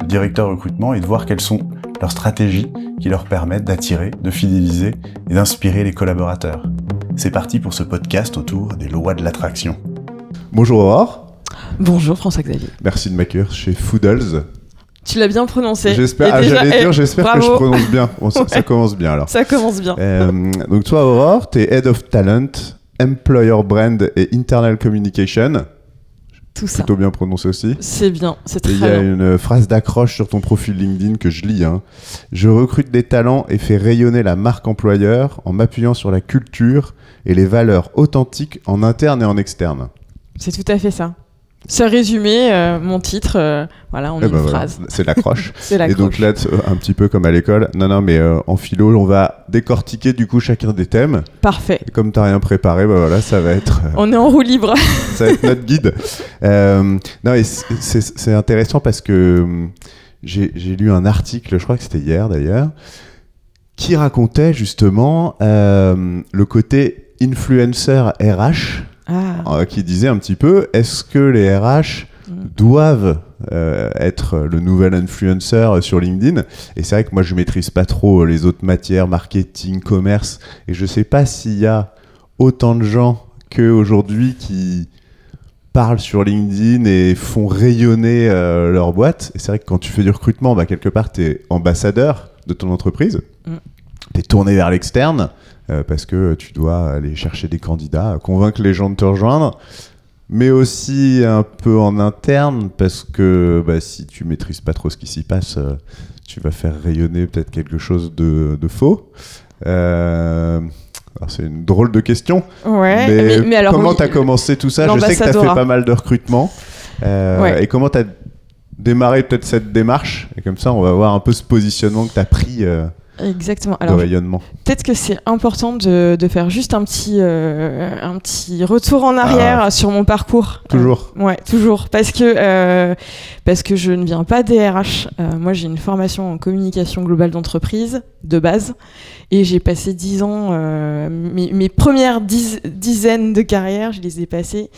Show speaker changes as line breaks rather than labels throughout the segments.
de directeurs recrutement et de voir quelles sont leurs stratégies qui leur permettent d'attirer, de fidéliser et d'inspirer les collaborateurs. C'est parti pour ce podcast autour des lois de l'attraction.
Bonjour Aurore.
Bonjour François-Xavier.
Merci de m'accueillir chez Foodles.
Tu l'as bien prononcé.
J'espère, ah, j'allais dire, j'espère que je prononce bien. Bon, ça, ça, commence bien alors.
Ça commence bien.
Euh, donc toi Aurore, tu es Head of Talent, Employer Brand et Internal Communication.
Tout ça.
Plutôt bien prononcé aussi.
C'est bien, c'est très
Il y a
bien.
une phrase d'accroche sur ton profil LinkedIn que je lis. Hein. Je recrute des talents et fais rayonner la marque employeur en m'appuyant sur la culture et les valeurs authentiques en interne et en externe.
C'est tout à fait ça. Ce résumé, euh, mon titre, euh, voilà, en
Eh
une
ben voilà,
phrase.
c'est l'accroche.
C'est
Et donc là, un petit peu comme à l'école, non, non, mais euh, en philo, on va décortiquer du coup chacun des thèmes.
Parfait.
Et comme t'as rien préparé, bah voilà, ça va être, euh,
On est en roue libre.
ça va être notre guide. Non, et c'est- intéressant parce que j'ai lu un article, je crois que c'était hier d'ailleurs, qui racontait justement le côté influenceur RH,
Ah,
euh, qui disait un petit peu, est-ce que les RH
Mm.
doivent euh, être le nouvel influenceur sur LinkedIn? Et c'est vrai que moi, je maîtrise pas trop les autres matières, marketing, commerce, et je sais pas s'il y a autant de gens qu'aujourd'hui qui parlent sur LinkedIn et font rayonner euh, leur boîte. Et c'est vrai que quand tu fais du recrutement, bah, quelque part, tu es ambassadeur de ton entreprise.
Mm.
Tu es tourné vers l'externe euh, parce que tu dois aller chercher des candidats, convaincre les gens de te rejoindre mais aussi un peu en interne parce que bah, si tu maîtrises pas trop ce qui s'y passe, euh, tu vas faire rayonner peut-être quelque chose de, de faux. Euh, c'est une drôle de question.
ouais.
mais,
Mais, mais alors,
comment tu as commencé tout ça? Je sais que tu as fait pas mal de recrutement. Euh,
Ouais.
Et comment tu as démarré peut-être cette démarche? Et comme ça, on va voir un peu ce positionnement que tu as pris euh,
Exactement.
de
Alors,
rayonnement.
peut-être que c'est important de, de faire juste un petit, euh, un petit retour en arrière sur mon parcours.
Ah. Toujours.
Euh, ouais, toujours. Parce que, euh, parce que je ne viens pas des RH. Euh, moi, j'ai une formation en communication globale d'entreprise de base. Et j'ai passé dix ans, euh, mes, mes premières dix- dizaines de carrières, je les ai passées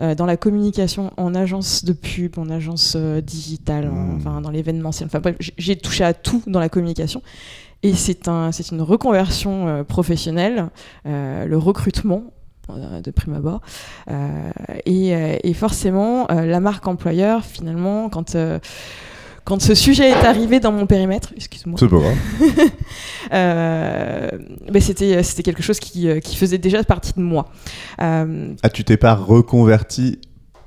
euh, dans la communication en agence de pub, en agence euh, digitale, en-
Mmh.
enfin dans l'événementiel. Enfin bref, j'ai touché à tout dans la communication. Et c'est un, c'est une reconversion euh, professionnelle, euh, le recrutement euh, de prime abord. Et, et forcément, la marque employeur, finalement, quand, quand ce sujet est arrivé dans mon périmètre, excuse-moi,
C'est pas grave.
euh, ben c'était, c'était quelque chose qui, qui faisait déjà partie de moi. Euh,
Ah, tu t'es pas reconverti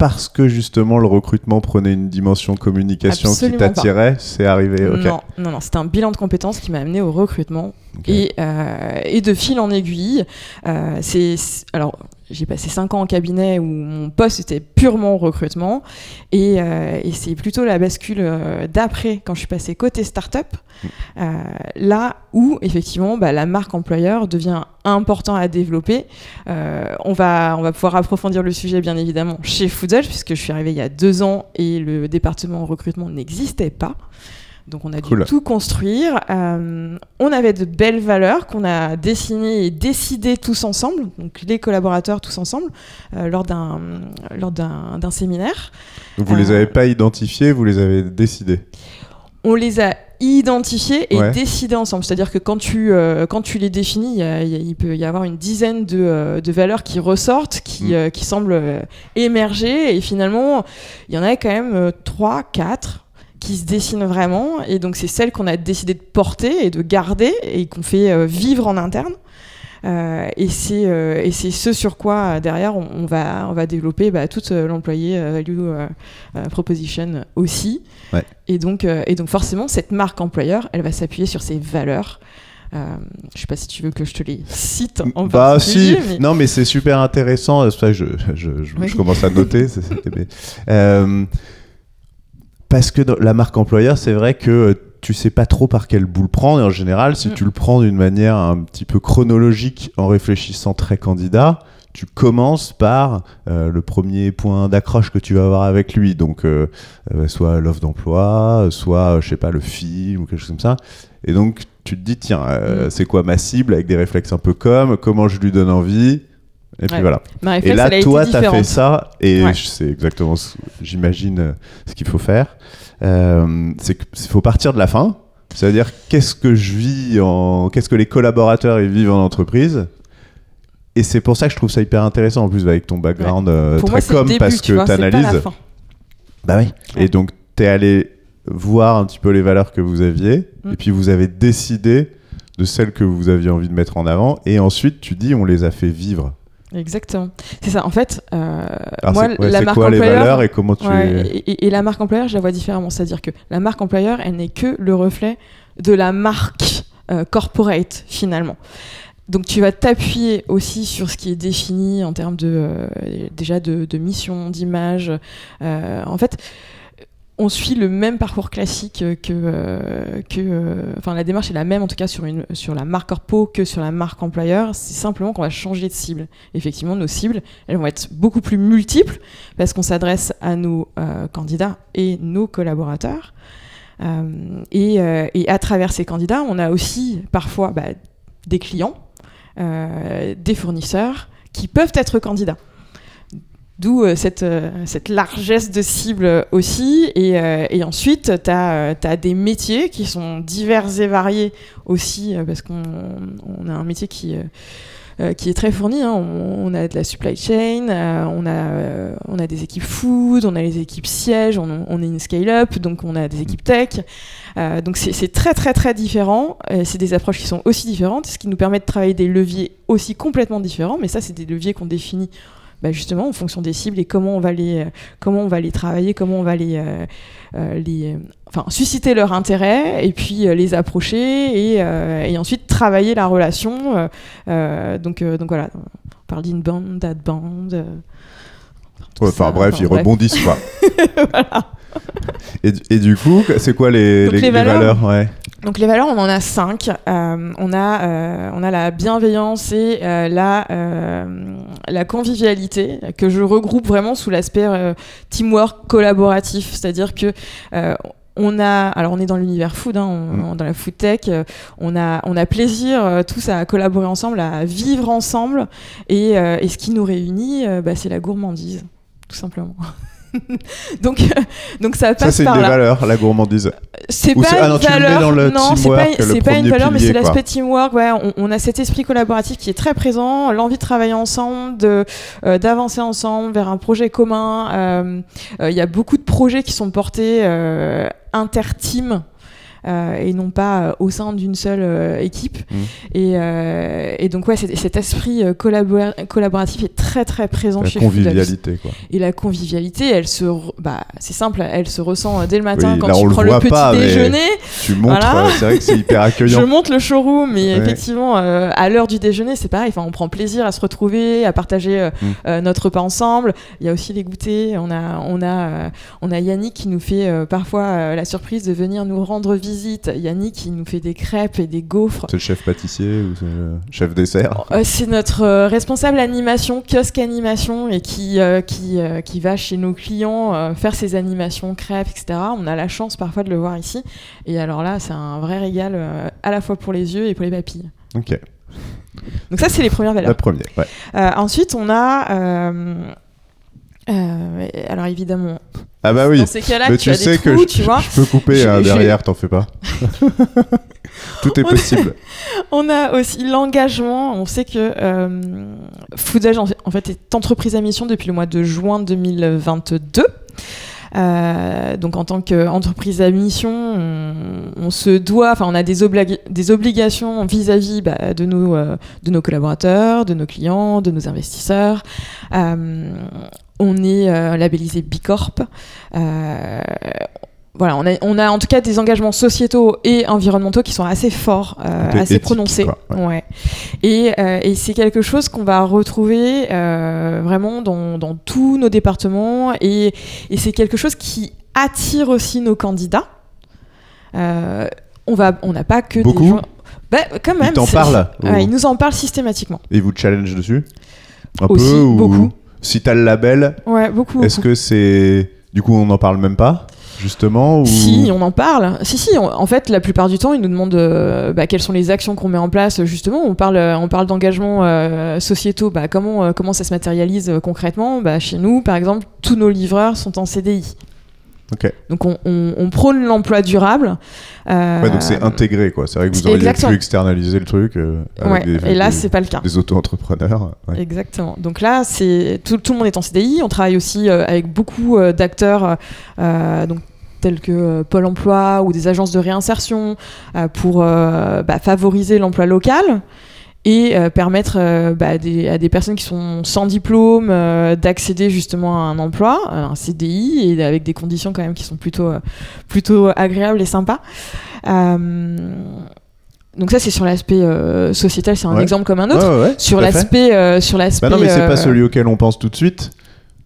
parce que justement le recrutement prenait une dimension communication
Absolument
qui t'attirait C'est arrivé, ok.
Non, non, non, c'était un bilan de compétences qui m'a amené au recrutement. Et, euh, et de fil en aiguille, euh, c'est alors j'ai passé cinq ans en cabinet où mon poste était purement recrutement, et, euh, et c'est plutôt la bascule d'après quand je suis passée côté start-up, euh, là où effectivement bah, la marque employeur devient important à développer. On va on va pouvoir approfondir le sujet bien évidemment chez Foodle puisque je suis arrivée il y a deux ans et le département recrutement n'existait pas. Donc on a
Cool.
dû tout construire. Euh, on avait de belles valeurs qu'on a dessinées et décidées tous ensemble, donc les collaborateurs tous ensemble, euh, lors d'un lors d'un séminaire.
Donc vous les
Euh,
avez pas identifiés, vous les avez décidés.
On les a identifiés et
Ouais.
décidés ensemble. C'est-à-dire que quand tu, euh, quand tu les définis, il, y a- il y a- il peut y avoir une dizaine de, euh, de valeurs qui ressortent, qui,
Mm.
euh, qui semblent émerger. Et finalement, il y en a quand même euh, trois, quatre qui se dessinent vraiment. Et donc, c'est celles qu'on a décidé de porter et de garder et qu'on fait euh, vivre en interne. Euh, et c'est euh, et c'est ce sur quoi euh, derrière on, on va on va développer bah, toute l'employé value proposition aussi
Ouais.
et donc et donc forcément cette marque employeur elle va s'appuyer sur ses valeurs euh, je sais pas si tu veux que je te les cite en
bah si,
mais-
non mais c'est super intéressant, c'est pour ça que je, je, je-
Oui.
je commence à noter. mais, euh, parce que dans la marque employeur, c'est vrai que tu sais pas trop par quel bout le prendre. Et en général, si
Mm.
tu le prends d'une manière un petit peu chronologique en réfléchissant très candidat, tu commences par euh, le premier point d'accroche que tu vas avoir avec lui. Donc, euh, euh, soit l'offre d'emploi, soit, euh, je sais pas, le film ou quelque chose comme ça. Et donc, tu te dis, tiens, euh,
Mm.
c'est quoi ma cible avec des réflexes un peu comme, comment je lui donne envie. Et puis
Ouais.
voilà. Et là, toi, tu as fait ça, et
Ouais.
c'est exactement, ce- j'imagine, euh, ce qu'il faut faire. Euh, c'est qu'il faut partir de la fin, c'est-à-dire qu'est-ce que je vis en, qu'est-ce que les collaborateurs ils vivent en entreprise? Et c'est pour ça que je trouve ça hyper intéressant en plus avec ton background euh,
Pour
très
moi,
com
début,
parce que tu analyses. Bah oui.
Ouais.
Et donc tu es allé voir un petit peu les valeurs que vous aviez
Mm.
et puis vous avez décidé de celles que vous aviez envie de mettre en avant et ensuite tu dis on les a fait vivre.
Exactement. C'est ça. En fait, euh,
Alors
moi,
ouais,
la marque
quoi les
employeur,
valeurs et comment tu
Ouais,
les...
et, la marque employeur, je la vois différemment. C'est-à-dire que la marque employeur, elle n'est que le reflet de la marque euh, corporate, finalement. Donc tu vas t'appuyer aussi sur ce qui est défini en termes de, euh, déjà de, de mission, d'image. Euh, en fait, on suit le même parcours classique que, euh, que euh, enfin la démarche est la même en tout cas sur la marque corpo que sur la marque employeur. C'est simplement qu'on va changer de cible. Effectivement, nos cibles, elles vont être beaucoup plus multiples parce qu'on s'adresse à nos euh, candidats et nos collaborateurs. Euh, et, euh, à travers ces candidats, on a aussi parfois bah, des clients, euh, des fournisseurs qui peuvent être candidats. D'où euh, cette, euh, cette largesse de cible aussi. Et, euh, et ensuite, tu as, des métiers qui sont divers et variés aussi, euh, parce qu'on on a un métier qui, euh, euh, qui est très fourni. hein. On, a de la supply chain, euh, on, a, euh, on a des équipes food, on a les équipes sièges, on, on est une scale-up, donc on a des équipes tech. Euh, donc c'est très très très différent. Euh, c'est des approches qui sont aussi différentes, ce qui nous permet de travailler des leviers aussi complètement différents. Mais ça, c'est des leviers qu'on définit bah, justement en fonction des cibles et comment on va les, euh, comment on va les travailler, comment on va les, euh, euh, enfin susciter leur intérêt et puis les approcher et, et ensuite travailler la relation. donc donc voilà, on parle d'inbound, d'outbound.
Ouais, Enfin bref, ils rebondissent quoi.
voilà.
Et, et du coup, c'est quoi les, les,
valeurs
ouais.
Donc les valeurs, on en a cinq. Euh, on, a, euh, on a la bienveillance et euh, la, la convivialité que je regroupe vraiment sous l'aspect teamwork collaboratif. C'est-à-dire que on a, alors on est dans l'univers food, hein, on-
Mm.
dans la food tech, euh, on a, on a plaisir euh, tous à collaborer ensemble, à vivre ensemble, et, euh, et ce qui nous réunit, euh, bah, c'est la gourmandise, tout simplement. donc, donc ça
Ça,
passe
c'est une
par
des
là.
valeurs, la gourmandise.
C'est pas
c'est- ah
une valeur. non, c'est pas, c'est une valeur, mais c'est l'aspect teamwork. Ouais, on, on a cet esprit collaboratif qui est très présent, l'envie de travailler ensemble, euh, d'avancer ensemble vers un projet commun. Euh, euh, Il y a beaucoup de projets qui sont portés euh, inter-team. Euh, et non pas euh, au sein d'une seule euh, équipe.
Mm.
Et, et donc ouais, cet, esprit collabora- collaboratif est très très présent
La
chez
convivialité quoi.
Et la convivialité, elle se, bah, c'est simple, elle se ressent dès le matin
Oui,
quand
là,
tu
le
prends le petit
pas,
déjeuner.
Tu montres,
Voilà.
c'est vrai que c'est hyper
Je
accueillant.
monte le showroom, mais
Ouais.
effectivement, à l'heure du déjeuner, c'est pareil. Enfin, on prend plaisir à se retrouver, à partager euh,
Mm.
euh, notre repas ensemble. Il y a aussi les goûters. On a, on a, on a Yannick qui nous fait parfois la surprise de venir nous rendre visite. Yannick qui nous fait des crêpes et des gaufres.
C'est le chef pâtissier ou c'est le chef dessert
Euh, C'est notre euh, responsable animation, kiosque animation, et qui, euh, qui, qui va chez nos clients faire ses animations, crêpes, etc. On a la chance parfois de le voir ici. Et alors là, c'est un vrai régal à la fois pour les yeux et pour les papilles.
Ok,
Donc ça, c'est les premières valeurs.
la première. Ouais.
Euh, ensuite, on a... euh, euh, alors évidemment,
Ah bah oui.
dans ces cas-là, tu,
tu
as
sais
des
que je,
tu vois.
je peux couper
Je-
hein, derrière, t'en fais pas. Tout est
On-
possible.
On a aussi l'engagement. On sait que euh, Foodage, en fait, est entreprise à mission depuis le mois de juin 2022. Euh, donc en tant qu'entreprise à mission, on, on se doit, enfin on a des, obli- des obligations vis-à-vis bah, de, nos, euh, de nos collaborateurs, de nos clients, de nos investisseurs. Euh, on est euh, labellisé Bicorp. Euh, voilà, on a, on a en tout cas des engagements sociétaux et environnementaux qui sont assez forts, euh, assez
éthique,
prononcés.
quoi, ouais.
Ouais. Et, et c'est quelque chose qu'on va retrouver vraiment dans, dans tous nos départements et, et c'est quelque chose qui attire aussi nos candidats. Euh, on va, on n'a pas que
Beaucoup
des gens. Bah, quand même.
Ils t'en parlent
Ouais,
ou-
ils nous en parlent systématiquement.
Et vous challenge dessus? Un
Aussi,
peu ou...
beaucoup.
Si t'as le label,
Ouais, beaucoup.
est-ce
beaucoup.
que c'est. Du coup, on n'en parle même pas Justement ou...
Si, on en parle. Si, si. on- en fait, la plupart du temps, ils nous demandent euh, bah, quelles sont les actions qu'on met en place. Justement, on parle, euh, on parle d'engagements euh, sociétaux. Bah, comment, euh, comment ça se matérialise concrètement? Bah, Chez nous, par exemple, tous nos livreurs sont en CDI. Donc, on, on- on prône l'emploi durable. Euh,
Ouais, donc c'est intégré, quoi. C'est vrai que vous auriez
Exactement.
pu externaliser le truc. euh, avec
ouais,
des,
et là, c'est pas le cas.
des auto-entrepreneurs. ouais.
Exactement. Donc là, c'est tout, tout le monde est en CDI. On travaille aussi euh, avec beaucoup d'acteurs, donc tels que Pôle Emploi ou des agences de réinsertion pour bah, favoriser l'emploi local et euh, permettre euh, bah, des- à des personnes qui sont sans diplôme euh, d'accéder justement à un emploi, à un CDI et avec des conditions quand même qui sont plutôt euh, plutôt agréables et sympas. Euh, donc ça c'est sur l'aspect euh, sociétal, c'est un
Ouais.
exemple comme un autre
Ouais, ouais, ouais,
sur l'aspect euh, sur l'aspect
Bah non, mais c'est
euh,
pas celui auquel on pense tout de suite.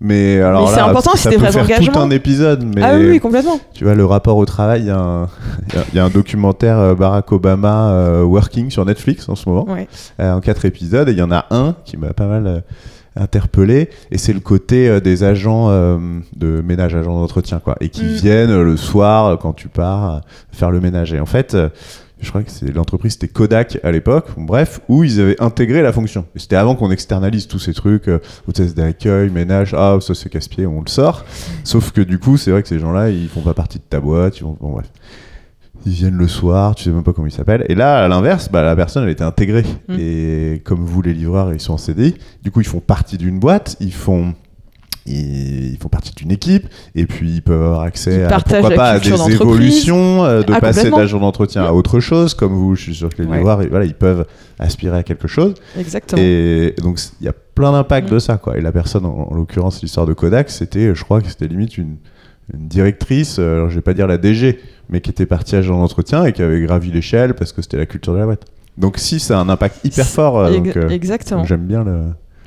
Mais alors
c'est
là,
important,
peut
vrais
faire
engagements.
tout un épisode. Mais
ah oui, oui complètement
tu vois, le rapport au travail, il y, a un- il y a- il y a un documentaire euh, Barack Obama euh, Working sur Netflix en ce moment,
ouais.
euh, en quatre épisodes. Et il y en a un qui m'a pas mal euh, interpellé. Et c'est le côté des agents de ménage, agents d'entretien, quoi. Et qui
Mm.
viennent le soir, quand tu pars, faire le ménage. Et en fait. Je crois que c'est l'entreprise, c'était Kodak à l'époque, bref, où ils avaient intégré la fonction. C'était avant qu'on externalise tous ces trucs, euh, hôtesse d'accueil, ménage, ah, ça c'est casse-pied, on le sort. Sauf que du coup, c'est vrai que ces gens-là, ils font pas partie de ta boîte, ils vont, bon, bref. Ils viennent le soir, tu sais même pas comment ils s'appellent. Et là, à l'inverse, bah, la personne, elle était intégrée.
Mm.
Et comme vous, les livreurs, ils sont en CDI. Du coup, ils font partie d'une boîte, ils font, ils, font partie d'une équipe, et puis ils peuvent avoir accès à, pourquoi
la
pas, à des évolutions, euh, de
Ah,
passer
complètement.
d'agent d'entretien à autre chose. Comme vous, je suis sûr que les
Ouais.
ils- voilà, ils peuvent aspirer à quelque chose.
exactement
Et donc, il y a plein d'impacts
Mm.
de ça, quoi. Et la personne, en, en l'occurrence, l'histoire de Kodak, c'était, je crois que c'était limite une, une directrice, euh, alors je vais pas dire la DG, mais qui était partie agent d'entretien et qui avait gravi l'échelle parce que c'était la culture de la boîte. Donc, si, ça a un impact hyper fort. euh, donc, euh,
exactement
j'aime bien le.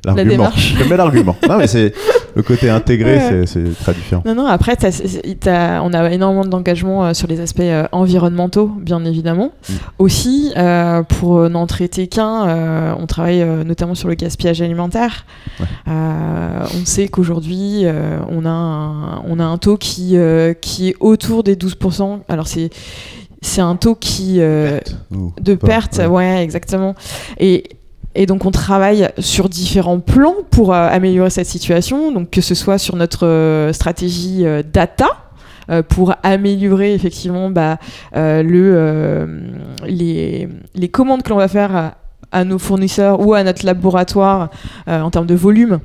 L'argument. J'aime bien l'argument. non, mais c'est le côté intégré,
Ouais.
c'est- très différent.
Non, non, après, on a énormément d'engagement euh, sur les aspects euh, environnementaux, bien évidemment.
Mm.
Aussi, euh, pour n'en traiter qu'un, euh, on travaille notamment sur le gaspillage alimentaire.
Ouais.
Euh, on sait qu'aujourd'hui, on, a un- on a un taux qui, qui est autour des 12%. Alors, c'est. C'est un taux qui, euh,
Ouh,
de perte,
ouais.
ouais. exactement. Et, et donc on travaille sur différents plans pour euh, améliorer cette situation, donc que ce soit sur notre euh, stratégie euh, data. pour améliorer effectivement bah, le, les, les commandes que l'on va faire à, nos fournisseurs ou à notre laboratoire en termes de volume.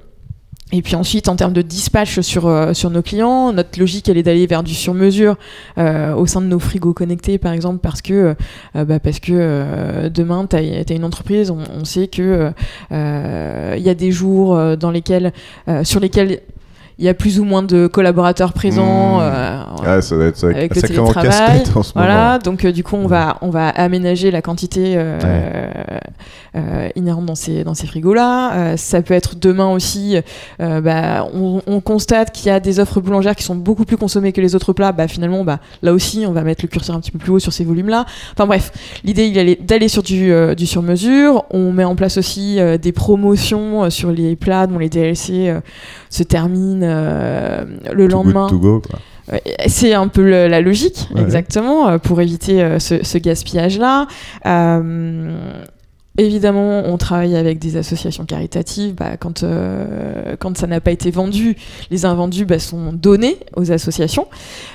Et puis ensuite, en termes de dispatch sur, euh, sur nos clients, notre logique, elle est d'aller vers du sur-mesure euh, au sein de nos frigos connectés, par exemple, parce que, euh, bah, parce que demain, tu as, une entreprise, on, on sait que il y a des jours dans lesquels, sur lesquels il y a plus ou moins de collaborateurs présents.
Mmh. Ah, ça doit être
avec le télétravail,
en ce
voilà, donc euh, du coup on va on va aménager la quantité euh, euh, inhérente dans ces dans ces frigos là. ça peut être demain aussi. bah, on, on constate qu'il y a des offres boulangères qui sont beaucoup plus consommées que les autres plats. Bah finalement bah là aussi on va mettre le curseur un petit peu plus haut sur ces volumes là. Enfin bref, l'idée il est d'aller sur du du sur mesure. On met en place aussi des promotions sur les plats dont les DLC se terminent le
Too
lendemain.
good to go, quoi.
Ouais, C'est un peu le- la logique,
Ouais.
exactement, euh, pour éviter euh, ce, ce gaspillage-là. Euh, évidemment, on travaille avec des associations caritatives. Bah, quand, euh, quand ça n'a pas été vendu, les invendus bah, sont donnés aux associations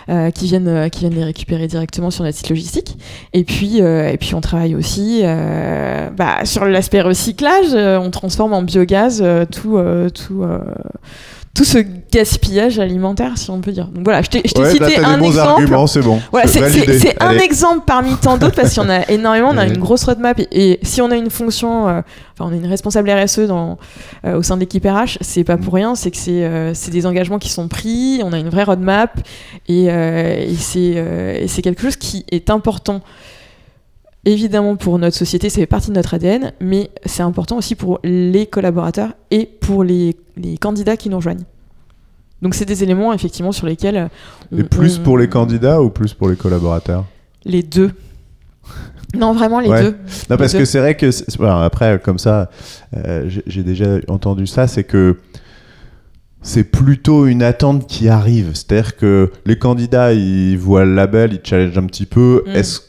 euh, qui, viennent, euh, qui viennent les récupérer directement sur notre site logistique. Et puis, euh, et puis on travaille aussi euh, bah, sur l'aspect recyclage. euh, on transforme en biogaz euh, tout, euh, tout, euh, tout ce gaspillage alimentaire, si on peut dire. Donc voilà, je t'ai
Ouais, là,
cité un
des bons
exemple.
arguments, c'est bon.
Voilà, c'est- un exemple parmi tant d'autres parce qu'il y en a énormément. On a une grosse roadmap et, et si on a une fonction, euh, enfin on a une responsable RSE dans, euh, au sein de l'équipe RH, c'est pas pour rien, c'est que c'est euh, des engagements qui sont pris. On a une vraie roadmap et, et c'est euh, et c'est quelque chose qui est important. Évidemment pour notre société, ça fait partie de notre ADN, mais c'est important aussi pour les collaborateurs et pour les, les candidats qui nous rejoignent. Donc c'est des éléments effectivement sur lesquels on,
Et plus
on-
pour les candidats ou plus pour les collaborateurs?
Les deux. Non, vraiment les
Ouais.
deux.
Non, parce
Les
que c'est vrai que, voilà, après, comme ça, euh, j'ai- déjà entendu ça, c'est que c'est plutôt une attente qui arrive. C'est-à-dire que les candidats, ils voient le label, ils challengent un petit peu.
Mm.
Est-ce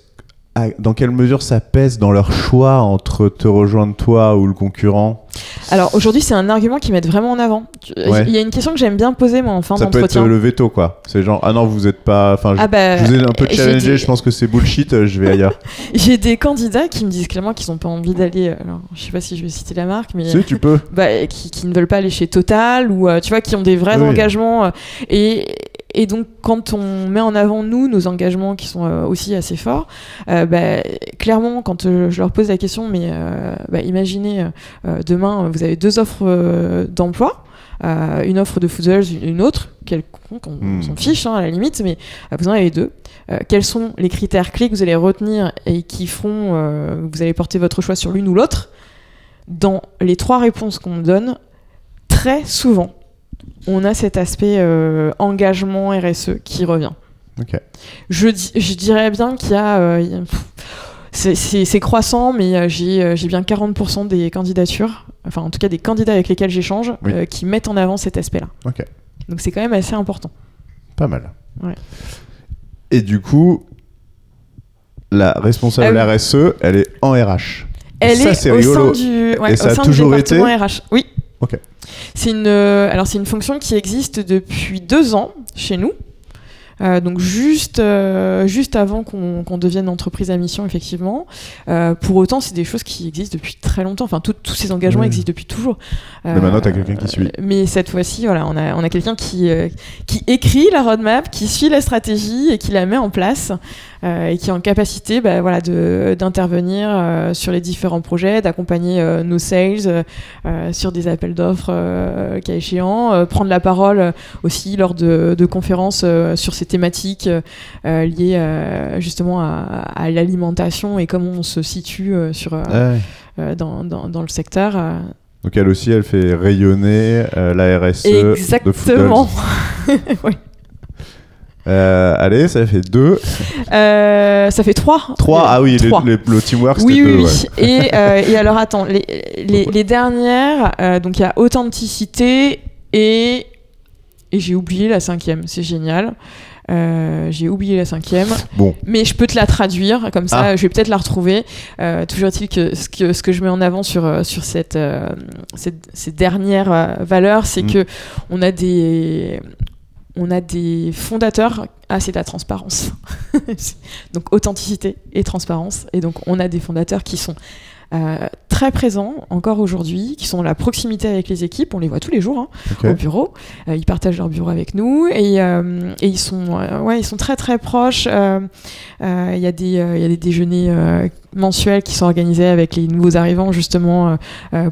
dans quelle mesure ça pèse dans leur choix entre te rejoindre toi ou le concurrent
Alors aujourd'hui, c'est un argument qu'ils mettent vraiment en avant.
Ouais.
Il y a une question que j'aime bien poser moi en fin
Ça peut être
d'entretien.
euh, le veto, quoi. C'est genre, ah non, vous êtes pas. Enfin, je,
Ah bah,
je vous ai un peu challengé,
des-
je pense que c'est bullshit, euh, je vais ailleurs.
J'ai des candidats qui me disent clairement qu'ils n'ont pas envie d'aller. euh, Alors, je sais pas si je vais citer la marque, mais
si, tu peux.
bah, qui, qui ne veulent pas aller chez Total ou euh, tu vois qui ont des vrais
Oui.
engagements euh, et et donc quand on met en avant nous nos engagements qui sont euh, aussi assez forts euh, bah, clairement quand euh, je leur pose la question mais bah, imaginez demain vous avez deux offres d'emploi une offre de Fooders, une autre, quelconque, on,
Hmm.
s'en fiche hein, à la limite, mais vous en avez deux. Quels sont les critères clés que vous allez retenir et qui feront que vous allez porter votre choix sur l'une ou l'autre? Dans les trois réponses qu'on me donne, très souvent, on a cet aspect euh, engagement RSE qui revient.
Ok.
Je, di- je dirais bien qu'il y a... euh, c'est- croissant, mais euh, j'ai bien 40% des candidatures, enfin en tout cas des candidats avec lesquels j'échange,
Oui.
euh, qui mettent en avant cet aspect-là.
Ok.
Donc c'est quand même assez important.
Pas mal.
Ouais.
Et du coup, la responsable. RSE, elle est en RH.
Elle
Ça,
est
c'est
au
rigolo.
sein du, ouais,
Et
au
ça a
sein
toujours
département RH. Oui.
Ok.
C'est une, euh, alors c'est une fonction qui existe depuis deux ans chez nous. Euh, donc juste, euh, juste avant qu'on qu'on devienne entreprise à mission, effectivement. Euh, pour autant, c'est des choses qui existent depuis très longtemps. Enfin, tout- tous ces engagements
Oui.
existent depuis toujours.
Mais maintenant, t'as quelqu'un qui suit.
Mais cette fois-ci, voilà, on a, on a quelqu'un qui, qui écrit la roadmap, qui suit la stratégie et qui la met en place et qui est en capacité bah, voilà, de- d'intervenir euh, sur les différents projets, d'accompagner euh, nos sales euh, sur des appels d'offres euh, cas échéant, euh, prendre la parole euh, aussi lors de, de conférences euh, sur ces thématiques euh, euh, liées euh, justement à, à l'alimentation et comment on se situe euh, sur, euh,
Ouais.
euh, dans, dans, dans le secteur. euh.
Donc elle aussi, elle fait rayonner euh, la RSE de
Exactement. Oui.
Euh, allez, ça fait deux.
Euh, ça fait trois.
Trois,
Euh,
ah oui, le,
trois.
le- le teamwork,
Oui,
c'était
oui,
deux.
oui. Et, euh, et alors, attends, les, les, les dernières, euh, donc il y a authenticité et, et j'ai oublié la cinquième, c'est génial. Euh, j'ai oublié la cinquième,
Bon,
mais je peux te la traduire, comme ça
Ah.
je vais peut-être la retrouver. Euh, toujours est-il que ce, que ce que je mets en avant sur, sur cette, euh, cette- ces dernières valeurs, c'est
Mm.
que on a des on a des fondateurs. Ah, c'est la transparence. donc authenticité et transparence. Et donc on a des fondateurs qui sont euh, très présents encore aujourd'hui, qui sont dans la proximité avec les équipes. On les voit tous les jours hein, au bureau. Euh, ils partagent leur bureau avec nous et, euh, et ils sont ouais ils sont très très proches. Il y a des il y a des déjeuners mensuels qui sont organisés avec les nouveaux arrivants justement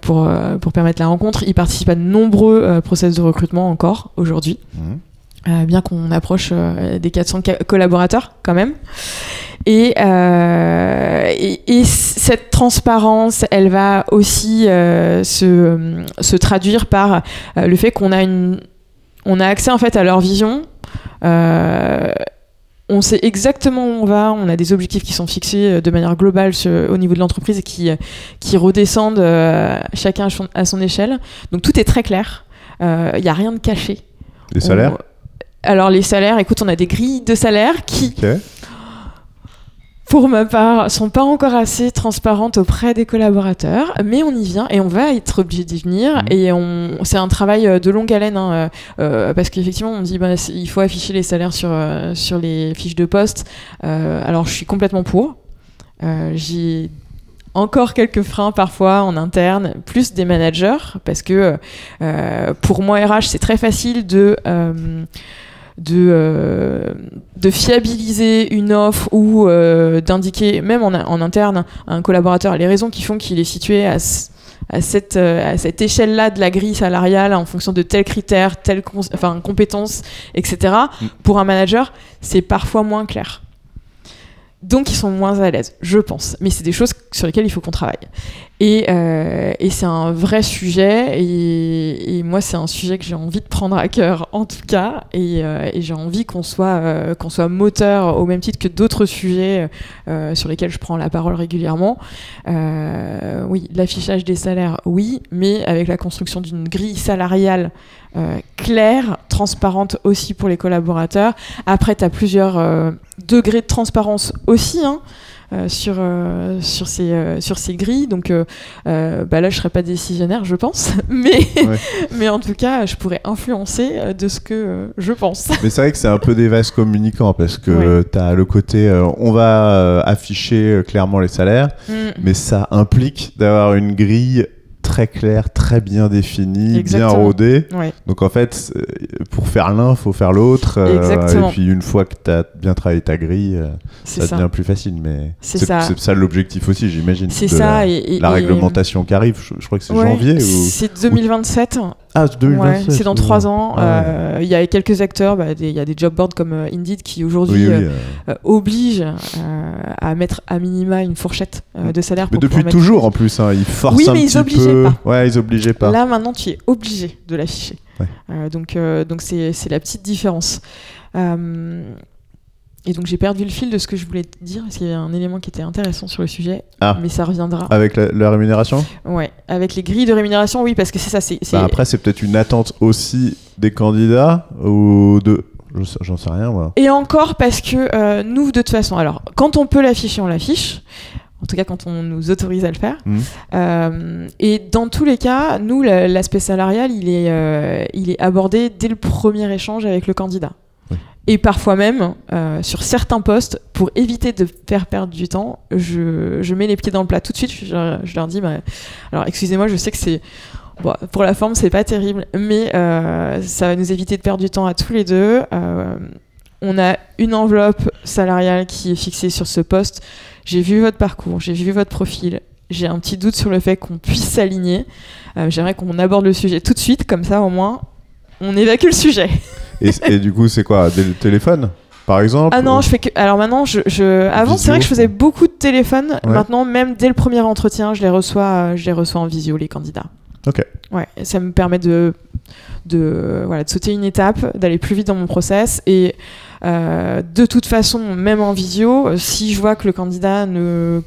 pour pour permettre la rencontre. Ils participent à de nombreux process de recrutement encore aujourd'hui.
Mhm.
Euh, bien qu'on approche euh, des 400 ca- collaborateurs quand même. Et, euh, et, et c- cette transparence, elle va aussi se, se traduire par le fait qu'on a une, on a accès en fait à leur vision. On sait exactement où on va, on a des objectifs qui sont fixés de manière globale sur- au niveau de l'entreprise et qui, qui redescendent chacun à son, à son échelle. Donc tout est très clair, il n'y a rien de caché.
Les salaires?
On- Alors les salaires, écoute, on a des grilles de salaires qui, pour ma part, sont pas encore assez transparentes auprès des collaborateurs, mais on y vient et on va être obligé d'y venir.
Mhm.
Et on, c'est un travail euh, de longue haleine, hein, euh, euh, parce qu'effectivement, on dit bah, il faut afficher les salaires sur, euh, sur les fiches de poste. Euh, alors je suis complètement pour. J'ai encore quelques freins parfois en interne, plus des managers, parce que pour moi RH, c'est très facile de de, euh, de fiabiliser une offre ou euh, d'indiquer, même en, en interne, à un collaborateur les raisons qui font qu'il est situé à, ce- à cette, euh, à cette échelle-là de la grille salariale en fonction de tels critères, telles cons- enfin, compétences, etc.
Mm.
Pour un manager, c'est parfois moins clair. Donc ils sont moins à l'aise, je pense. Mais c'est des choses sur lesquelles il faut qu'on travaille. Et, euh, et c'est un vrai sujet. Et, et moi, c'est un sujet que j'ai envie de prendre à cœur, en tout cas. Et, euh, et j'ai envie qu'on soit, euh, qu'on soit moteur au même titre que d'autres sujets euh, sur lesquels je prends la parole régulièrement. Euh, oui, l'affichage des salaires, oui, mais avec la construction d'une grille salariale euh, claire, transparente aussi pour les collaborateurs. Après, tu as plusieurs degrés de transparence aussi. Hein, sur, euh, sur, ces, euh, sur ces grilles. Donc euh, euh, bah là, je ne serais pas décisionnaire, je pense. Mais,
Ouais.
mais en tout cas, je pourrais influencer euh, de ce que euh, je pense.
Mais c'est vrai que c'est un peu des vases communicants parce que
Ouais.
tu as le côté euh, on va euh, afficher euh, clairement les salaires,
Mm.
mais ça implique d'avoir une grille très claire, très bien définie, bien.
Ouais.
Donc en fait, euh, pour faire l'un, faut faire l'autre. euh, et puis une fois que tu as bien travaillé ta grille, euh, ça,
ça.
devient plus facile. Mais
C'est ça.
l'objectif aussi, j'imagine.
C'est ça.
La,
et,
la
et-
réglementation qui arrive, je, je crois que c'est
Ouais,
janvier ou
C'est 2027.
ah
Ouais,
2027.
c'est dans trois ans.
Ah ouais.
Euh, Il y a quelques acteurs, bah, il y a des job boards comme euh, Indeed qui aujourd'hui
Oui, oui.
euh, obligent à mettre à minima une fourchette euh, de salaire.
Mais
pour
depuis
mettre-
toujours en plus, hein, ils forcent
Oui,
un
mais
petit peu.
Pas.
Ouais, ils obligeaient pas.
Là, maintenant, tu es obligé de l'afficher.
Ouais.
Euh, donc, euh, donc c'est c'est la petite différence. Euh, et donc, j'ai perdu le fil de ce que je voulais te dire, parce qu'il y avait un élément qui était intéressant sur le sujet,
Ah.
mais ça reviendra.
Avec la, la rémunération?
Ouais, avec les grilles de rémunération, oui, parce que c'est ça. c'est c'est-
Bah, Après, c'est peut-être une attente aussi des candidats ou de. J'en sais rien, moi.
Et encore parce que euh, nous, de toute façon, alors, quand on peut l'afficher, on l'affiche. En tout cas, quand on nous autorise à le faire.
Mhm.
Euh, et dans tous les cas, nous, la- l'aspect salarial, il est, euh, il est abordé dès le premier échange avec le candidat.
Oui.
Et parfois même, euh, sur certains postes, pour éviter de faire perdre du temps, je, je mets les pieds dans le plat tout de suite. Je, leur- je leur dis, bah, alors excusez-moi, je sais que c'est bon, pour la forme, c'est pas terrible, mais ça va nous éviter de perdre du temps à tous les deux. On a une enveloppe salariale qui est fixée sur ce poste. J'ai vu votre parcours, j'ai vu votre profil. J'ai un petit doute sur le fait qu'on puisse s'aligner. Euh, J'aimerais qu'on aborde le sujet tout de suite, comme ça au moins on évacue le sujet.
Et, et du coup, c'est quoi Des téléphones, par exemple
Ah non, je fais que. Alors maintenant, je, je... avant c'est vrai que je faisais beaucoup de téléphones.
Ouais.
Maintenant, même dès le premier entretien, je les reçois, euh, je les reçois en visio les candidats.
Ok.
Ouais, ça me permet de de voilà de sauter une étape, d'aller plus vite dans mon process et de toute façon, même en visio, euh, si je vois que le candidat ne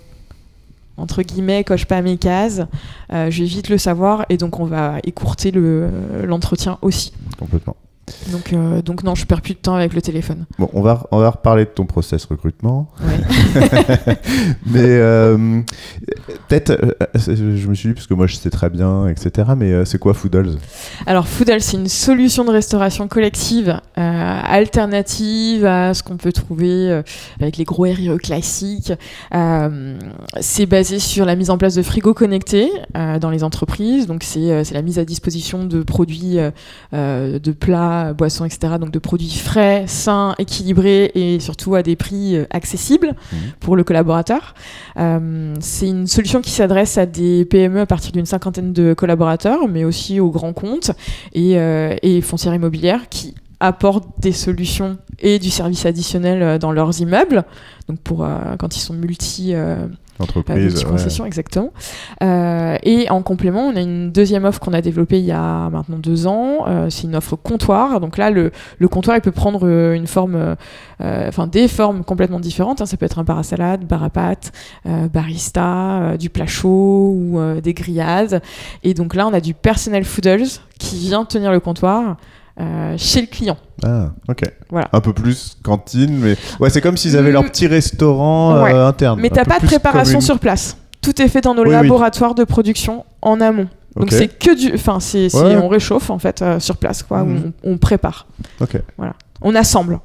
entre guillemets coche pas mes cases, euh, je vais vite le savoir et donc on va écourter le l'entretien aussi.
Complètement.
Donc euh, donc non, je perds plus de temps avec le téléphone.
Bon, on va, on va reparler de ton process recrutement.
Ouais.
mais euh, peut-être, euh, je me suis dit, parce que moi je sais très bien, etc. Mais c'est quoi Foodles?
Alors Foodle, c'est une solution de restauration collective euh, alternative à ce qu'on peut trouver avec les gros RIE classiques. C'est basé sur la mise en place de frigos connectés dans les entreprises. Donc c'est la mise à disposition de produits, de plats, boissons, etc. Donc de produits frais, sains, équilibrés et surtout à des prix euh, accessibles
Mhm.
pour le collaborateur. Euh, c'est une solution qui s'adresse à des PME à partir d'une cinquantaine de collaborateurs, mais aussi aux grands comptes et, euh, et foncières immobilières qui apportent des solutions et du service additionnel euh, dans leurs immeubles, donc pour euh, quand ils sont multi euh,
Entreprise. ouais.
concession exactement. Euh, et en complément, on a une deuxième offre qu'on a développée il y a maintenant deux ans. Euh, c'est une offre comptoir. Donc là, le, le comptoir, il peut prendre une forme, euh, enfin des formes complètement différentes. hein. Ça peut être un bar à salade, bar à pâtes, barista, du plat chaud ou des grillades. Et donc là, on a du personnel foodles qui vient tenir le comptoir. Euh, chez le client.
Ah, ok.
Voilà.
Un peu plus cantine, mais ouais, c'est comme s'ils avaient leur
Mm.
petit restaurant euh, interne.
Mais t'as pas de préparation
une-
sur place. Tout est fait dans nos
Oui, oui.
laboratoires de production en amont. Donc c'est que du, enfin c'est,
Ouais.
on réchauffe en fait euh, sur place quoi, où on, on prépare,
Ok,
on assemble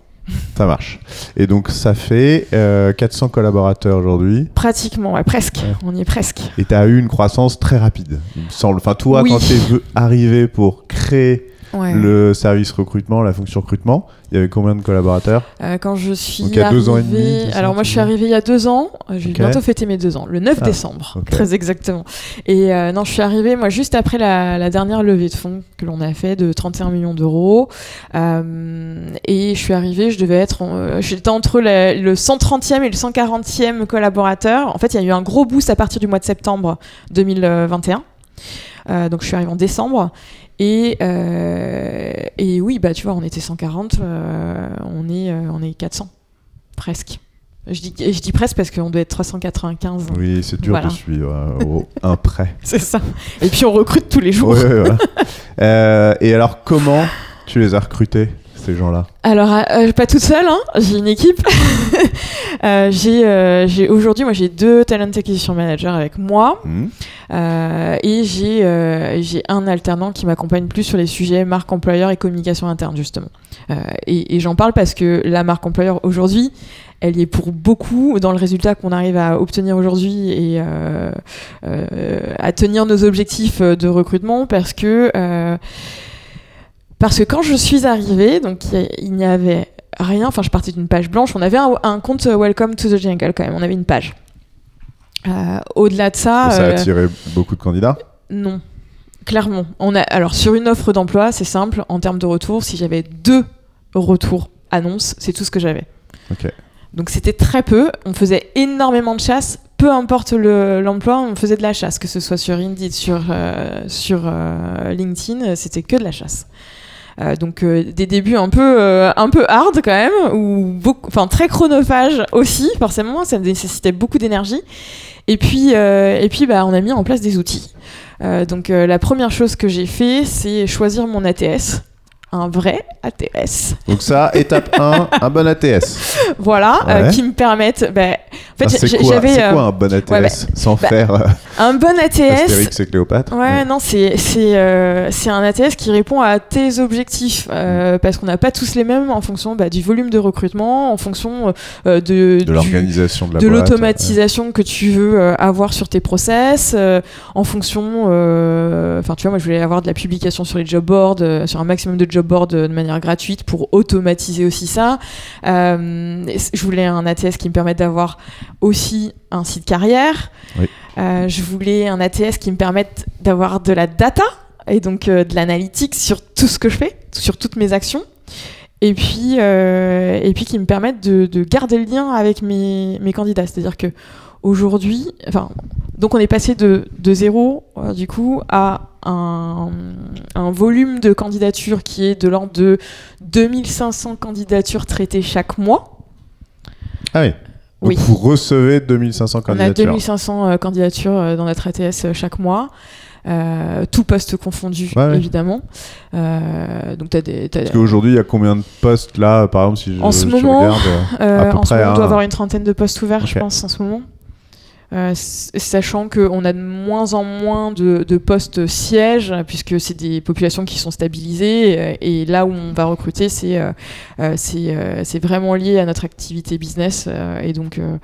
ça marche. Et donc ça fait euh, 400 collaborateurs aujourd'hui.
pratiquement, ouais, presque,
Ouais.
on y est presque.
Et tu as eu une croissance très rapide, il me semble. Enfin, toi,
Oui.
quand tu es arrivé pour créer
Ouais.
le service recrutement, la fonction recrutement. Il y avait combien de collaborateurs
Euh, quand je suis
Donc, il y a deux ans et demi,
arrivée- alors moi je suis arrivée il y a deux ans, Euh, j'ai
Ok.
bientôt fêté mes deux ans, le 9
Ah,
décembre, très exactement. Et euh, non, je suis arrivée moi juste après la, la dernière levée de fonds que l'on a fait de 31 millions d'euros. Euh, et je suis arrivée, je devais être, en- j'étais entre la- le 130e et le 140e collaborateur. En fait, il y a eu un gros boost à partir du mois de septembre 2021. Euh, donc je suis arrivée en décembre. Et, euh, et oui, bah tu vois, on était 140, euh, on, est, euh, on est 400, presque. Je dis, je dis presque parce qu'on doit être 395.
Oui, c'est dur
Voilà.
de suivre euh, au un près.
C'est ça. Et puis on recrute tous les jours.
Ouais, ouais, voilà. Euh, et alors, comment tu les as recrutés, ces gens-là
Alors, euh, pas toute seule, hein, j'ai une équipe. Euh, j'ai, euh, j'ai- aujourd'hui, moi, j'ai deux talent acquisition managers avec moi.
Hmm
Euh, et j'ai euh, j'ai un alternant qui m'accompagne plus sur les sujets marque employeur et communication interne justement. Euh, et et j'en parle parce que la marque employeur aujourd'hui, elle y est pour beaucoup dans le résultat qu'on arrive à obtenir aujourd'hui et euh, euh, à tenir nos objectifs de recrutement parce que euh, parce que quand je suis arrivée, donc il n'y avait rien, enfin je partais d'une page blanche, on avait un, un compte Welcome to the Jungle quand même, on avait une page. Euh, Au-delà de ça,
Ça a
euh,
attiré beaucoup de candidats
non, clairement. On a alors sur une offre d'emploi, c'est simple. En termes de retour, si j'avais deux retours annonces, c'est tout ce que j'avais.
Ok.
Donc c'était très peu. On faisait énormément de chasse. Peu importe le- l'emploi, on faisait de la chasse, que ce soit sur Indeed, sur euh, sur euh, LinkedIn, c'était que de la chasse. Euh, donc euh, des débuts un peu euh, un peu hard quand même, ou enfin très chronophage aussi forcément, ça nécessitait beaucoup d'énergie. Et puis et puis bah on a mis en place des outils. Donc la première chose que j'ai fait, c'est choisir mon ATS, un vrai ATS.
Donc ça, étape 1, un bon ATS.
Voilà,
Ouais.
qui me permettent. bah, en fait,
Ah, c'est quoi,
euh,
quoi un bon ATS
ouais, bah,
sans
bah,
faire euh,
un bon ATS.
Astérix et Cléopâtre?
Ouais, non, c'est c'est euh, c'est un ATS qui répond à tes objectifs euh, parce qu'on n'a pas tous les mêmes en fonction bah, du volume de recrutement, en fonction euh, de
De l'organisation de la
de l'automatisation que tu veux euh, avoir sur tes process, euh, en fonction, euh, enfin tu vois, moi je voulais avoir de la publication sur les job boards, euh, sur un maximum de job boards de manière gratuite pour automatiser aussi ça. Euh, je voulais un ATS qui me permette d'avoir aussi un site carrière.
Oui.
Euh, je voulais un ATS qui me permette d'avoir de la data et donc euh, de l'analytique sur tout ce que je fais, sur toutes mes actions. Et puis, euh, et puis qui me permettent de, de garder le lien avec mes, mes candidats. C'est-à-dire que aujourd'hui, enfin, donc on est passé de, de zéro, du coup, à un, un volume de candidatures qui est de l'ordre de 2500 candidatures traitées chaque mois.
Ah oui. Donc
Oui.
vous recevez 2500
On a
candidatures.
2500 euh, candidatures euh, dans notre ATS euh, chaque mois. Euh, tout poste confondu,
Ouais, ouais.
évidemment. Donc, as des.
Parce qu'aujourd'hui, il y a combien de postes là, par exemple, si je,
En ce
je
moment,
regarde À peu
en ce
près
moment, on doit
un-
avoir une trentaine de postes ouverts, je pense, en ce moment. Euh, sachant qu'on a de moins en moins de, de postes sièges, puisque c'est des populations qui sont stabilisées, euh, et là où on va recruter, c'est euh, c'est vraiment lié à notre activité business, et donc euh,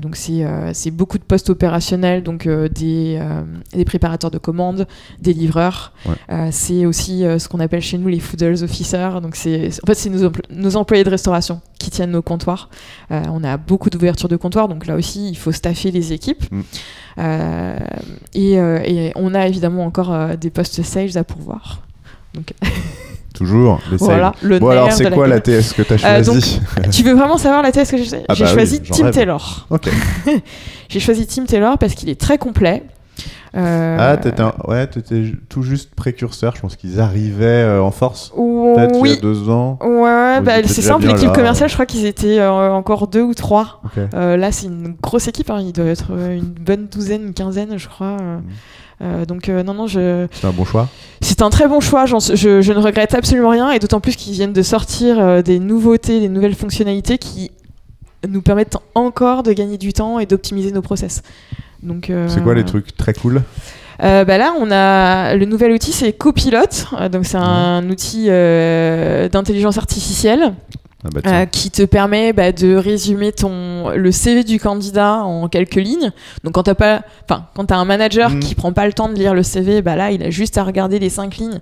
donc c'est beaucoup de postes opérationnels, donc des, des préparateurs de commandes, des livreurs.
Ouais.
C'est aussi ce qu'on appelle chez nous les fooders officers, donc c'est en fait c'est nos, empl- nos employés de restauration qui tiennent nos comptoirs. On a beaucoup d'ouvertures de comptoirs, donc là aussi, il faut staffer les équipes.
Mm.
Euh, et, euh, et on a évidemment encore euh, des postes sales à pourvoir.
Toujours les.
Voilà, le
Bon, alors, c'est
la
quoi
gueule.
l'ATS que tu as
Euh,
choisi
Tu veux vraiment savoir la thèse que j'ai
Ah
J'ai
bah
choisi Tim
rêve.
Taylor.
Ok.
J'ai choisi Tim Taylor parce qu'il est très complet. Euh,
Ah, t'étais un- ouais, tout juste précurseur. Je pense qu'ils arrivaient euh, en force. Peut-être il y
oui.
a deux ans.
Ouais, bah, c'est simple, l'équipe commerciale, je crois qu'ils étaient euh, encore deux ou trois. Euh, là, c'est une grosse équipe, hein, il doit être une bonne douzaine, une quinzaine, je crois. Euh, donc, euh, non, non, je...
C'est un bon choix.
c'est un très bon choix, je, je ne regrette absolument rien, et d'autant plus qu'ils viennent de sortir euh, des nouveautés, des nouvelles fonctionnalités qui nous permettent encore de gagner du temps et d'optimiser nos process. Donc, euh,
C'est quoi les trucs très cool
euh, bah là, on a le nouvel outil, c'est Copilot. Euh, donc c'est un outil euh, d'intelligence artificielle
ah bah,
euh, qui te permet bah, de résumer ton le CV du candidat en quelques lignes. Donc quand t'as pas, enfin quand t'as un manager
Mhm.
qui prend pas le temps de lire le CV, bah là il a juste à regarder les cinq lignes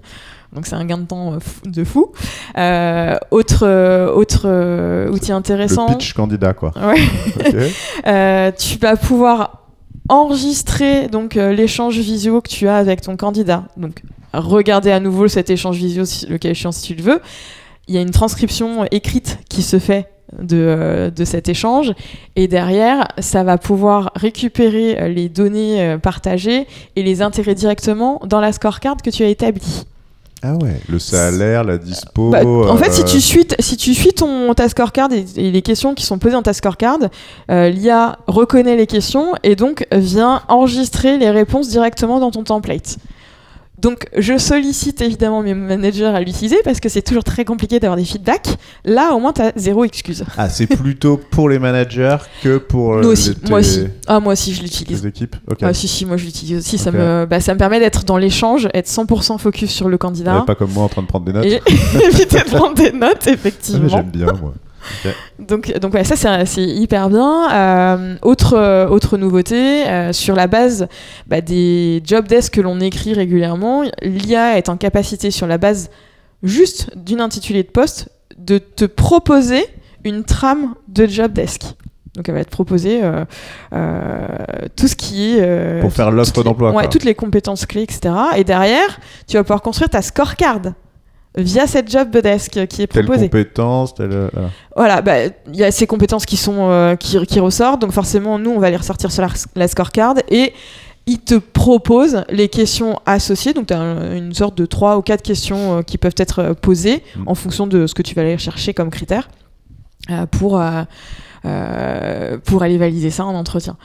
Donc c'est un gain de temps de fou. Euh, autre autre outil intéressant.
Le pitch candidat, quoi.
Ouais. Tu vas pouvoir enregistrer donc euh, l'échange visio que tu as avec ton candidat. Donc à nouveau cet échange visio, si, le cas échéant si tu le veux. Il y a une transcription écrite qui se fait de, euh, de cet échange et derrière ça va pouvoir récupérer euh, les données partagées et les intégrer directement dans la scorecard que tu as établie.
Ah ouais, le salaire, la dispo.
Bah, en fait, si
euh,
tu suis, si tu suis ton, ta scorecard et, et les questions qui sont posées dans ta scorecard, euh, l'IA reconnaît les questions et donc vient enregistrer les réponses directement dans ton template. Donc, je sollicite évidemment mes managers à l'utiliser parce que c'est toujours très compliqué d'avoir des feedbacks. Là, au moins, tu as zéro excuse.
Ah, c'est plutôt pour les managers que pour euh,
Nous aussi,
les-
moi aussi. Ah, moi aussi, je l'utilise.
les équipes?
Ah, si, si, moi je l'utilise aussi. Ça, me, bah, ça me permet d'être dans l'échange, être 100% focus sur le candidat.
Ouais, pas comme moi en train de prendre des notes.
Et éviter de prendre des notes,
Ah,
effectivement.
J'aime bien, moi.
Donc, donc ouais, ça c'est hyper bien. Euh, autre, euh, autre nouveauté, euh, sur la base bah, des job desks que l'on écrit régulièrement, l'IA est en capacité sur la base juste d'une intitulé de poste de te proposer une trame de job desk. Donc elle va te proposer euh, euh, tout ce qui est... euh,
Pour faire l'offre d'emploi,
Ouais, toutes les compétences clés, etc. Et derrière, tu vas pouvoir construire ta scorecard via cette job desk qui est
Telle
proposée.
compétence, telle. euh, voilà.
Voilà, bah, il y a ces compétences qui sont euh, qui, qui ressortent, donc forcément nous on va les ressortir sur la, la scorecard et il te propose les questions associées, donc tu as une sorte de trois ou quatre questions euh, qui peuvent être posées
Mm.
en fonction de ce que tu vas aller chercher comme critère euh, pour, pour aller valider ça en entretien.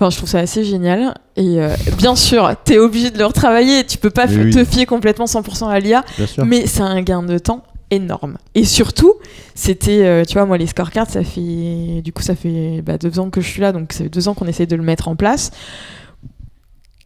Enfin, je trouve ça assez génial. Et euh, bien sûr, tu es obligé de le retravailler. Tu peux pas
oui.
te fier complètement 100% à l'IA. Mais c'est un gain de temps énorme. Et surtout, c'était, euh, tu vois, moi, les scorecards, ça fait, du coup, ça fait bah, deux ans que je suis là, donc ça fait deux ans qu'on essaie de le mettre en place.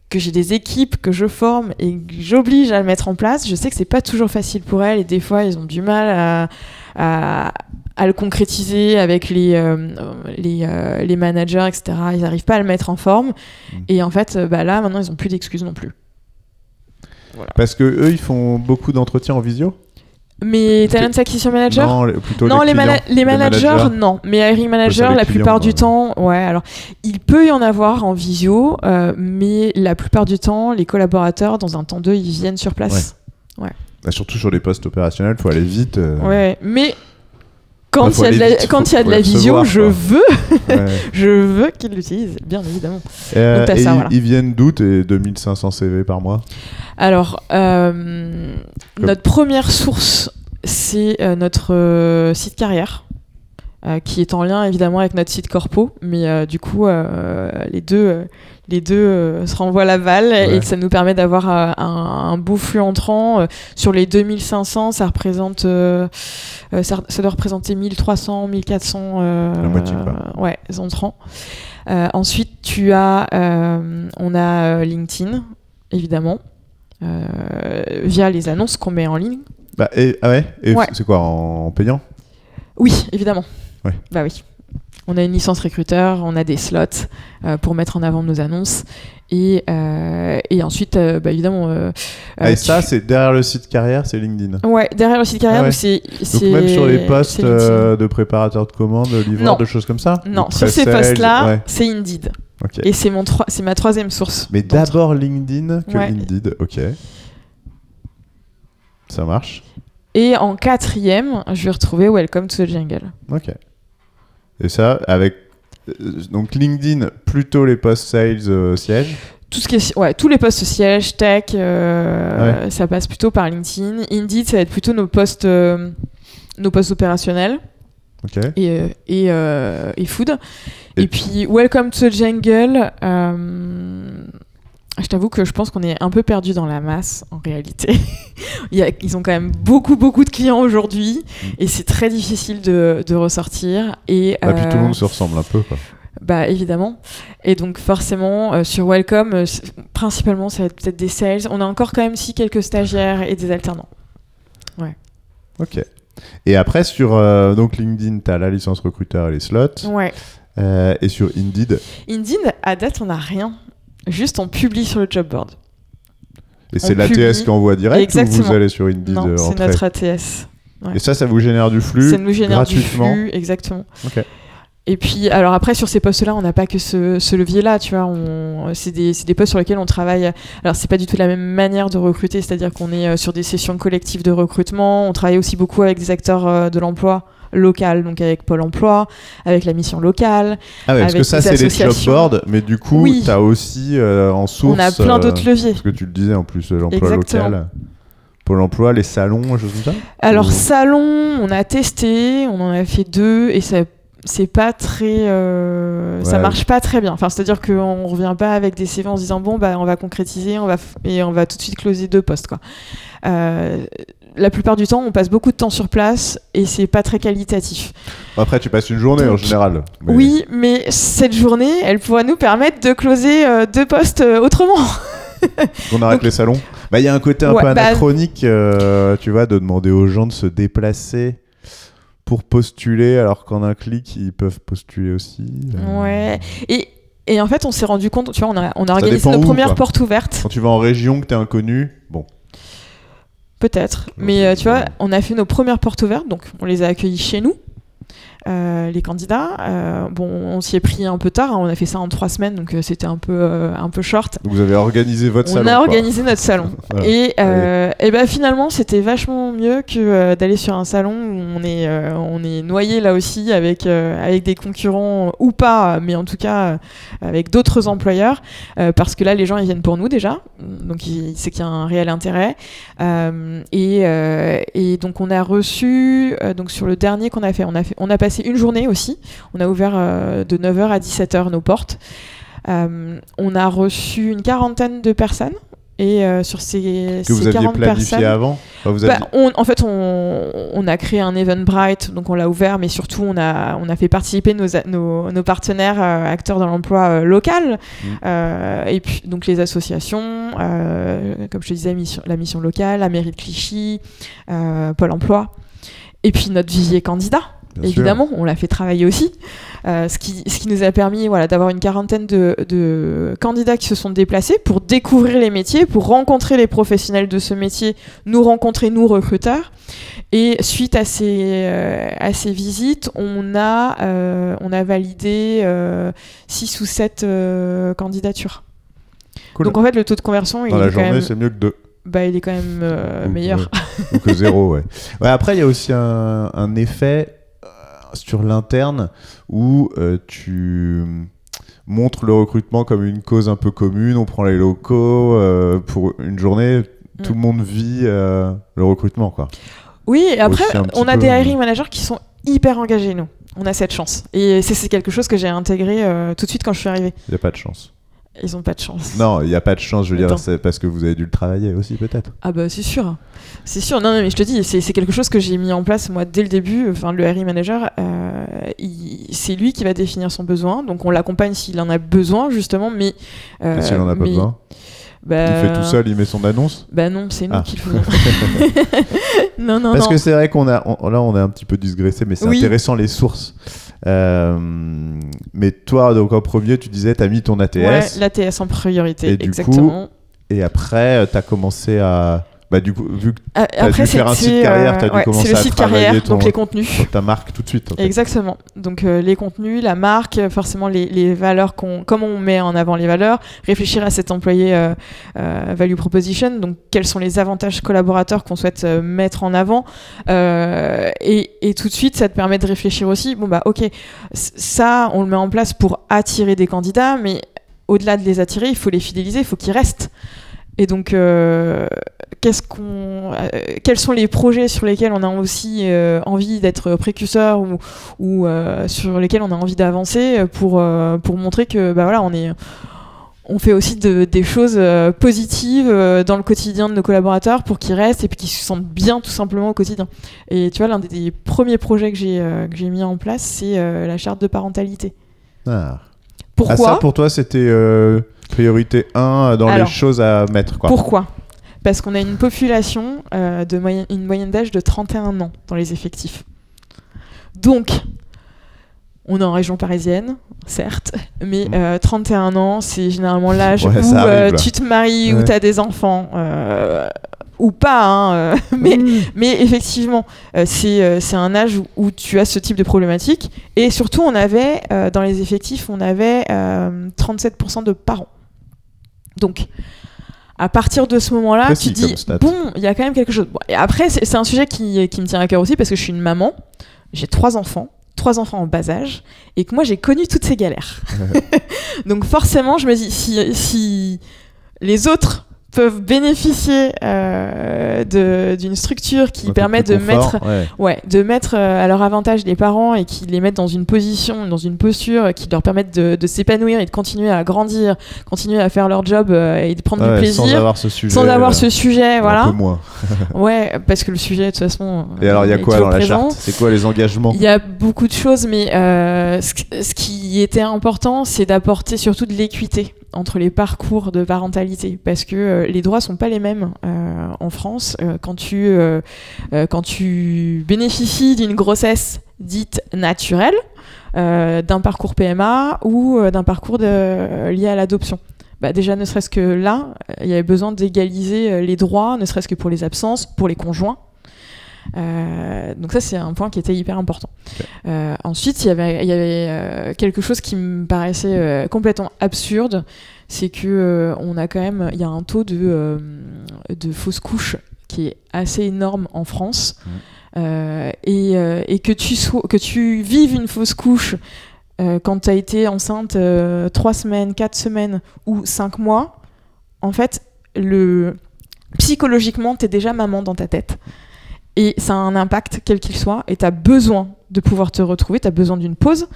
Que j'ai des équipes que je forme et que j'oblige à le mettre en place. Je sais que c'est pas toujours facile pour elles et des fois, ils ont du mal à, à, à le concrétiser avec les, euh, les, euh, les managers, etc. Ils n'arrivent pas à le mettre en forme.
Mm.
Et en fait, euh, bah, là, maintenant, ils ont plus d'excuses non plus.
Parce que eux, ils font beaucoup d'entretiens en visio?
Mais Talent Acquisition Manager?
Non, les- plutôt
non,
les,
les,
clients,
les managers, non. Mais hiring manager, la
clients,
plupart du
ouais.
temps, ouais. Alors, il peut y en avoir en visio, euh, mais la plupart du temps, les collaborateurs, dans un temps d'eux, ils viennent sur place.
Bah, surtout sur les postes opérationnels, faut aller vite. euh,
Ouais. Mais quand
Bah,
il
faut
y a de
aller
la,
vite,
quand
faut-
il y a de la
les
visio,
recevoir,
je veux,
ouais.
je veux qu'ils l'utilisent, bien évidemment.
Euh,
Donc, t'as
et
ça,
ils,
voilà.
ils viennent d'où tes 2500 CV par mois?
Alors, euh,
Comme-
notre première source, c'est euh, notre site carrière, qui est en lien évidemment avec notre site corpo, mais du coup, les deux, les deux euh, se renvoient la balle
Ouais.
et ça nous permet d'avoir euh, un, un beau flux entrant. Euh, sur les 2500, ça représente, euh, ça, ça doit représenter 1300, 1400 euh,
La moitié,
ouais, entrants. Ensuite, tu as, on a LinkedIn, évidemment, via les annonces qu'on met en ligne.
bah, et, Ah Ouais. c'est quoi en, en payant?
Oui, évidemment.
Ouais.
Bah oui. On a une licence recruteur, on a des slots euh, pour mettre en avant nos annonces. Et, euh, et ensuite, euh, bah évidemment.
Ah, Et ça,
tu-
c'est derrière le site carrière, c'est LinkedIn.
Ouais, derrière le site carrière,
Ah ouais.
c'est.
Donc même sur les postes de préparateur de commandes, de livreur, de choses comme ça
Non, sur ces postes-là,
ouais,
c'est Indeed. Et c'est troi- ma troisième source.
Mais d'abord LinkedIn que
Ouais.
Indeed, ok. Ça marche.
Et en quatrième, je vais retrouver Welcome to the Jungle.
Ok. Et ça, avec. euh, Donc LinkedIn, plutôt les postes sales euh, sièges.
Tout ce qui est, ouais, tous les postes sièges, tech, euh, ça passe plutôt par LinkedIn. Indeed, ça va être plutôt nos postes, euh, nos postes opérationnels
Ok.
et, et, et food.
Et-
Et, puis, Welcome to the Jungle. Je t'avoue que je pense qu'on est un peu perdu dans la masse en réalité. Ils ont quand même beaucoup, beaucoup de clients aujourd'hui
Mm.
et c'est très difficile de, de ressortir. Et,
Bah, puis tout le
euh,
monde se ressemble un peu, quoi.
bah évidemment. Et donc forcément euh, sur Welcome, euh, principalement ça va être peut-être des sales. On a encore quand même si quelques stagiaires et des alternants.
Ok. Et après, sur donc LinkedIn, tu as la licence recruteur et les slots.
Ouais.
Euh, et sur Indeed,
Indeed, à date, on n'a rien. Juste on publie sur le job board.
Et c'est l'ATS qui envoie direct ou
Exactement.
vous allez sur Indeed
Non,
euh,
c'est notre ATS. ouais.
Et ça, ça vous génère du flux
Ça nous génère du flux, exactement.
Ok.
Et puis, alors après, sur ces postes-là, on n'a pas que ce, ce levier-là, tu vois. C'est des, des postes sur lesquels on travaille. Alors, c'est pas du tout la même manière de recruter, c'est-à-dire qu'on est euh, sur des sessions collectives de recrutement. On travaille aussi beaucoup avec des acteurs euh, de l'emploi local, donc avec Pôle emploi, avec la mission locale.
Ah ouais, parce que ça, c'est les job boards, mais du coup,
Oui.
tu as aussi euh, en source.
on a plein
euh,
d'autres leviers.
Parce que tu le disais en plus, euh, l'emploi local. Pôle emploi, les salons, choses comme ça?
Alors
Ou-
salon, on a testé, on en a fait deux et ça c'est pas très euh, ça marche pas très bien. Enfin c'est-à-dire qu'on revient pas avec des CV en se disant bon bah on va concrétiser, on va et on va tout de suite closer deux postes quoi. Euh, la plupart du temps, on passe beaucoup de temps sur place et c'est pas très qualitatif.
Après, tu passes une journée en général. mais-
Oui, mais cette journée, elle pourrait nous permettre de closer euh, deux postes euh, autrement.
On arrête
Donc-
les salons. Bah, il y a un côté un
Ouais,
peu
bah-
anachronique, euh, tu vois, de demander aux gens de se déplacer pour postuler, alors qu'en un clic, ils peuvent postuler aussi.
Ouais. Et, et en fait, on s'est rendu compte, tu vois, on a, on a organisé nos
où,
premières
quoi.
portes ouvertes.
Quand tu vas en région, que t'es inconnu, bon.
Peut-être. Mais euh, tu vois, on a fait nos premières portes ouvertes, donc on les a accueillis chez nous, les candidats. Euh, bon, on s'y est pris un peu tard, hein, on a fait ça en trois semaines, donc euh, c'était un peu, euh, un peu short.
Donc vous avez organisé votre
On
salon.
a
quoi.
organisé notre salon.
Voilà.
Et, euh, et ben finalement, c'était vachement mieux que euh, d'aller sur un salon où on est, euh, on est noyé là aussi avec, euh, avec des concurrents ou pas, mais en tout cas euh, avec d'autres employeurs, euh, parce que là, les gens ils viennent pour nous déjà, donc il- c'est qu'il y a un réel intérêt. Euh, et, euh, et donc on a reçu, euh, donc sur le dernier qu'on a fait, on a fait, on a passé une journée aussi. On a ouvert euh, de 9h à 17h nos portes. Euh, on a reçu une quarantaine de personnes. Et euh, sur ces,
Que vous
ces
aviez
40
planifié
personnes,
avant Enfin, vous
bah,
aviez-
on, en fait, on, on a créé un Eventbrite, donc on l'a ouvert, mais surtout on a, on a fait participer nos, a- nos, nos partenaires euh, acteurs dans l'emploi euh, local,
Mm.
et puis donc les associations, comme je te disais, mission- la mission locale, la mairie de Clichy, Pôle emploi, et puis notre vivier candidat.
Bien sûr.
Évidemment, on l'a fait travailler aussi, euh, ce, qui, ce qui nous a permis voilà, d'avoir une quarantaine de, de candidats qui se sont déplacés pour découvrir les métiers, pour rencontrer les professionnels de ce métier, nous rencontrer, nous recruteurs. Et suite à ces, euh, à ces visites, on a, euh, on a validé 6 ou 7 candidatures.
Cool.
Donc en fait, le taux de conversion, il,
Dans la
est,
journée,
même,
c'est mieux que deux.
bah, il est quand même euh, meilleur.
Ou que zéro, ouais. ouais. Après, il y a aussi un, un effet sur l'interne où euh, tu montres le recrutement comme une cause un peu commune. On prend les locaux euh, pour une journée. Tout
Mm.
le monde vit euh, le recrutement, quoi.
Oui, et après, on a
peu,
des hiring managers qui sont hyper engagés, nous. On a cette chance. Et c'est quelque chose que j'ai intégré tout de suite quand je suis arrivée.
Il n'y a pas de chance.
Ils ont pas de chance.
Non, il n'y a pas de chance, je veux dire, c'est parce que vous avez dû le travailler aussi, peut-être.
Ah bah c'est sûr. C'est sûr. Non, non, mais je te dis, c'est quelque chose que j'ai mis en place, moi, dès le début. Enfin, le hiring manager, euh, c'est lui qui va définir son besoin. Donc, on l'accompagne s'il en a besoin, justement. Mais... euh,
Et s'il n'en a pas
mais-
besoin,
bah,
il fait tout seul, il met son annonce.
Bah non, c'est nous
Ah.
qui le faisons. non, non,
Parce
non.
que c'est vrai qu'on a, on- là, on est un petit peu digressé, mais c'est
Oui.
intéressant les sources. Euh, mais toi, donc en premier, tu disais, tu as mis ton ATS.
Ouais, l'ATS en priorité,
Et du coup,
exactement.
Et après, tu as commencé à. Bah, du coup, vu que
Ah,
T'as dû faire un site carrière, t'as dû
ouais,
commencer
C'est le
à
site
travailler
carrière,
ton-
donc les contenus.
ta marque tout de suite. en fait.
Exactement. Donc euh, les contenus, la marque, euh, forcément les, les valeurs qu'on, comment on met en avant les valeurs, réfléchir à cet employé euh, euh, value proposition. Donc quels sont les avantages collaborateurs qu'on souhaite euh, mettre en avant Euh, et, et tout de suite, ça te permet de réfléchir aussi. Bon bah ok, ça on le met en place pour attirer des candidats, mais au-delà de les attirer, il faut les fidéliser, il faut qu'ils restent. Et donc, euh, qu'est-ce qu'on, euh, quels sont les projets sur lesquels on a aussi euh, envie d'être précurseur ou, ou sur lesquels on a envie d'avancer pour, pour montrer que bah voilà, on est on fait aussi de- des choses positives dans le quotidien de nos collaborateurs pour qu'ils restent et puis qu'ils se sentent bien tout simplement au quotidien. Et tu vois, l'un des, des premiers projets que j'ai que j'ai mis en place, c'est la charte de parentalité.
Ah.
Pourquoi
Ah, ça, pour toi, c'était euh, priorité 1 dans
Alors,
les choses à mettre. Quoi.
Pourquoi? Parce qu'on a une population euh, de moyenne, une moyenne d'âge de 31 ans dans les effectifs. Donc, On est en région parisienne, certes, mais
Mm.
euh, 31 ans, c'est généralement l'âge
Ouais,
où euh, tu te maries, où
Ouais.
tu as des enfants, euh, ou pas, hein, euh, mais, mais effectivement, euh, c'est euh, un âge où, où tu as ce type de problématique. Et surtout, on avait, euh, dans les effectifs, on avait euh, 37% de parents. Donc, à partir de ce moment-là, tu dis, bon, il y a quand même quelque chose. Bon, et après, c'est c'est un sujet qui, qui me tient à cœur aussi parce que je suis une maman, j'ai trois enfants, trois enfants en bas âge, et que moi, j'ai connu toutes ces galères. Donc forcément, je me dis, si, si les autres peuvent bénéficier euh, de- d'une structure qui
Un
permet de
confort,
mettre
ouais.
Ouais, de mettre euh, à leur avantage les parents et qui les mettent dans une position, dans une posture qui leur permettent de, de s'épanouir et de continuer à grandir, continuer à faire leur job euh, et de prendre
Ouais,
du plaisir
Sans avoir ce sujet.
sans avoir
euh,
ce sujet,
Un
voilà.
peu moins.
Ouais, parce que le sujet de toute façon.
Et alors, il y a quoi dans la
présent.
charte C'est quoi les engagements
Il y a beaucoup de choses, mais euh, ce, ce qui était important, c'est d'apporter surtout de l'équité entre les parcours de parentalité, parce que euh, les droits sont pas les mêmes euh, en France. Euh, quand tu quand tu bénéficies d'une grossesse dite naturelle, d'un parcours PMA ou d'un parcours lié à l'adoption. Bah déjà, ne serait-ce que là, il y avait besoin d'égaliser les droits, ne serait-ce que pour les absences, pour les conjoints. Euh, donc ça, c'est un point qui était hyper important. Euh, ensuite, il y avait, il y avait euh, quelque chose qui me paraissait complètement absurde, c'est que on a quand même, il y a un taux de, de fausses couches qui est assez énorme en France. Euh, et, et que, tu sois, que tu vives une fausse couche quand tu as été enceinte 3 semaines, 4 semaines ou 5 mois, en fait, le... psychologiquement, tu es déjà maman dans ta tête. Et ça a un impact, quel qu'il soit, et tu as besoin de pouvoir te retrouver, tu as besoin d'une pause.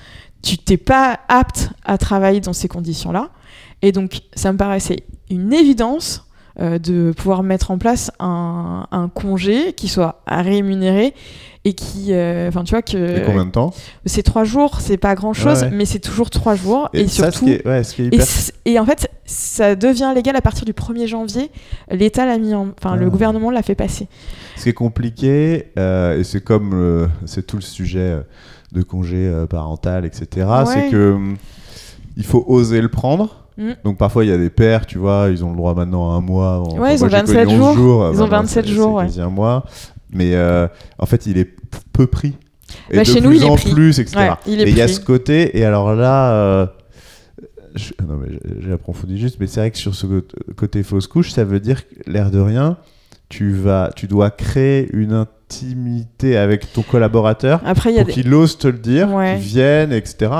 Tu t'es pas apte à travailler dans ces conditions-là. Et donc, ça me paraissait une évidence euh, de pouvoir mettre en place un, un congé qui soit rémunéré et qui, euh, enfin, tu vois
Et
que
combien de temps
c'est trois jours, c'est pas grand-chose,
Ouais.
mais c'est toujours trois jours et,
ça,
surtout.
est, ouais,
Et, et en fait, ça devient légal à partir du 1er janvier. L'État l'a mis en. Enfin,
Ah.
le gouvernement l'a fait passer.
Ce qui est compliqué, euh, et c'est comme c'est tout le sujet de congé parental, etc., c'est que hum, il faut oser le prendre.
Mm.
Donc parfois il y a des pères, tu vois, ils ont le droit maintenant à un mois. Enfin,
Ouais, ils
moi,
ont
j'ai
27
connu 11
jours.
euh,
Ils ont
maintenant,
27
c'est-
jours, ouais.
quasi un mois. Mais euh, en fait, il est peu pris. Et
Bah,
de
chez
plus
nous, il est pris.
plus, etc.
Ouais, il est
et il y a
pris.
ce côté, et alors là, euh, je- non mais approfondi juste, mais c'est vrai que sur ce côté- fausse couche, ça veut dire l'air de rien, tu vas, tu dois créer une intimité avec ton collaborateur
Après,
pour
des-
qu'il ose te le dire,
Ouais.
qu'il vienne, etc.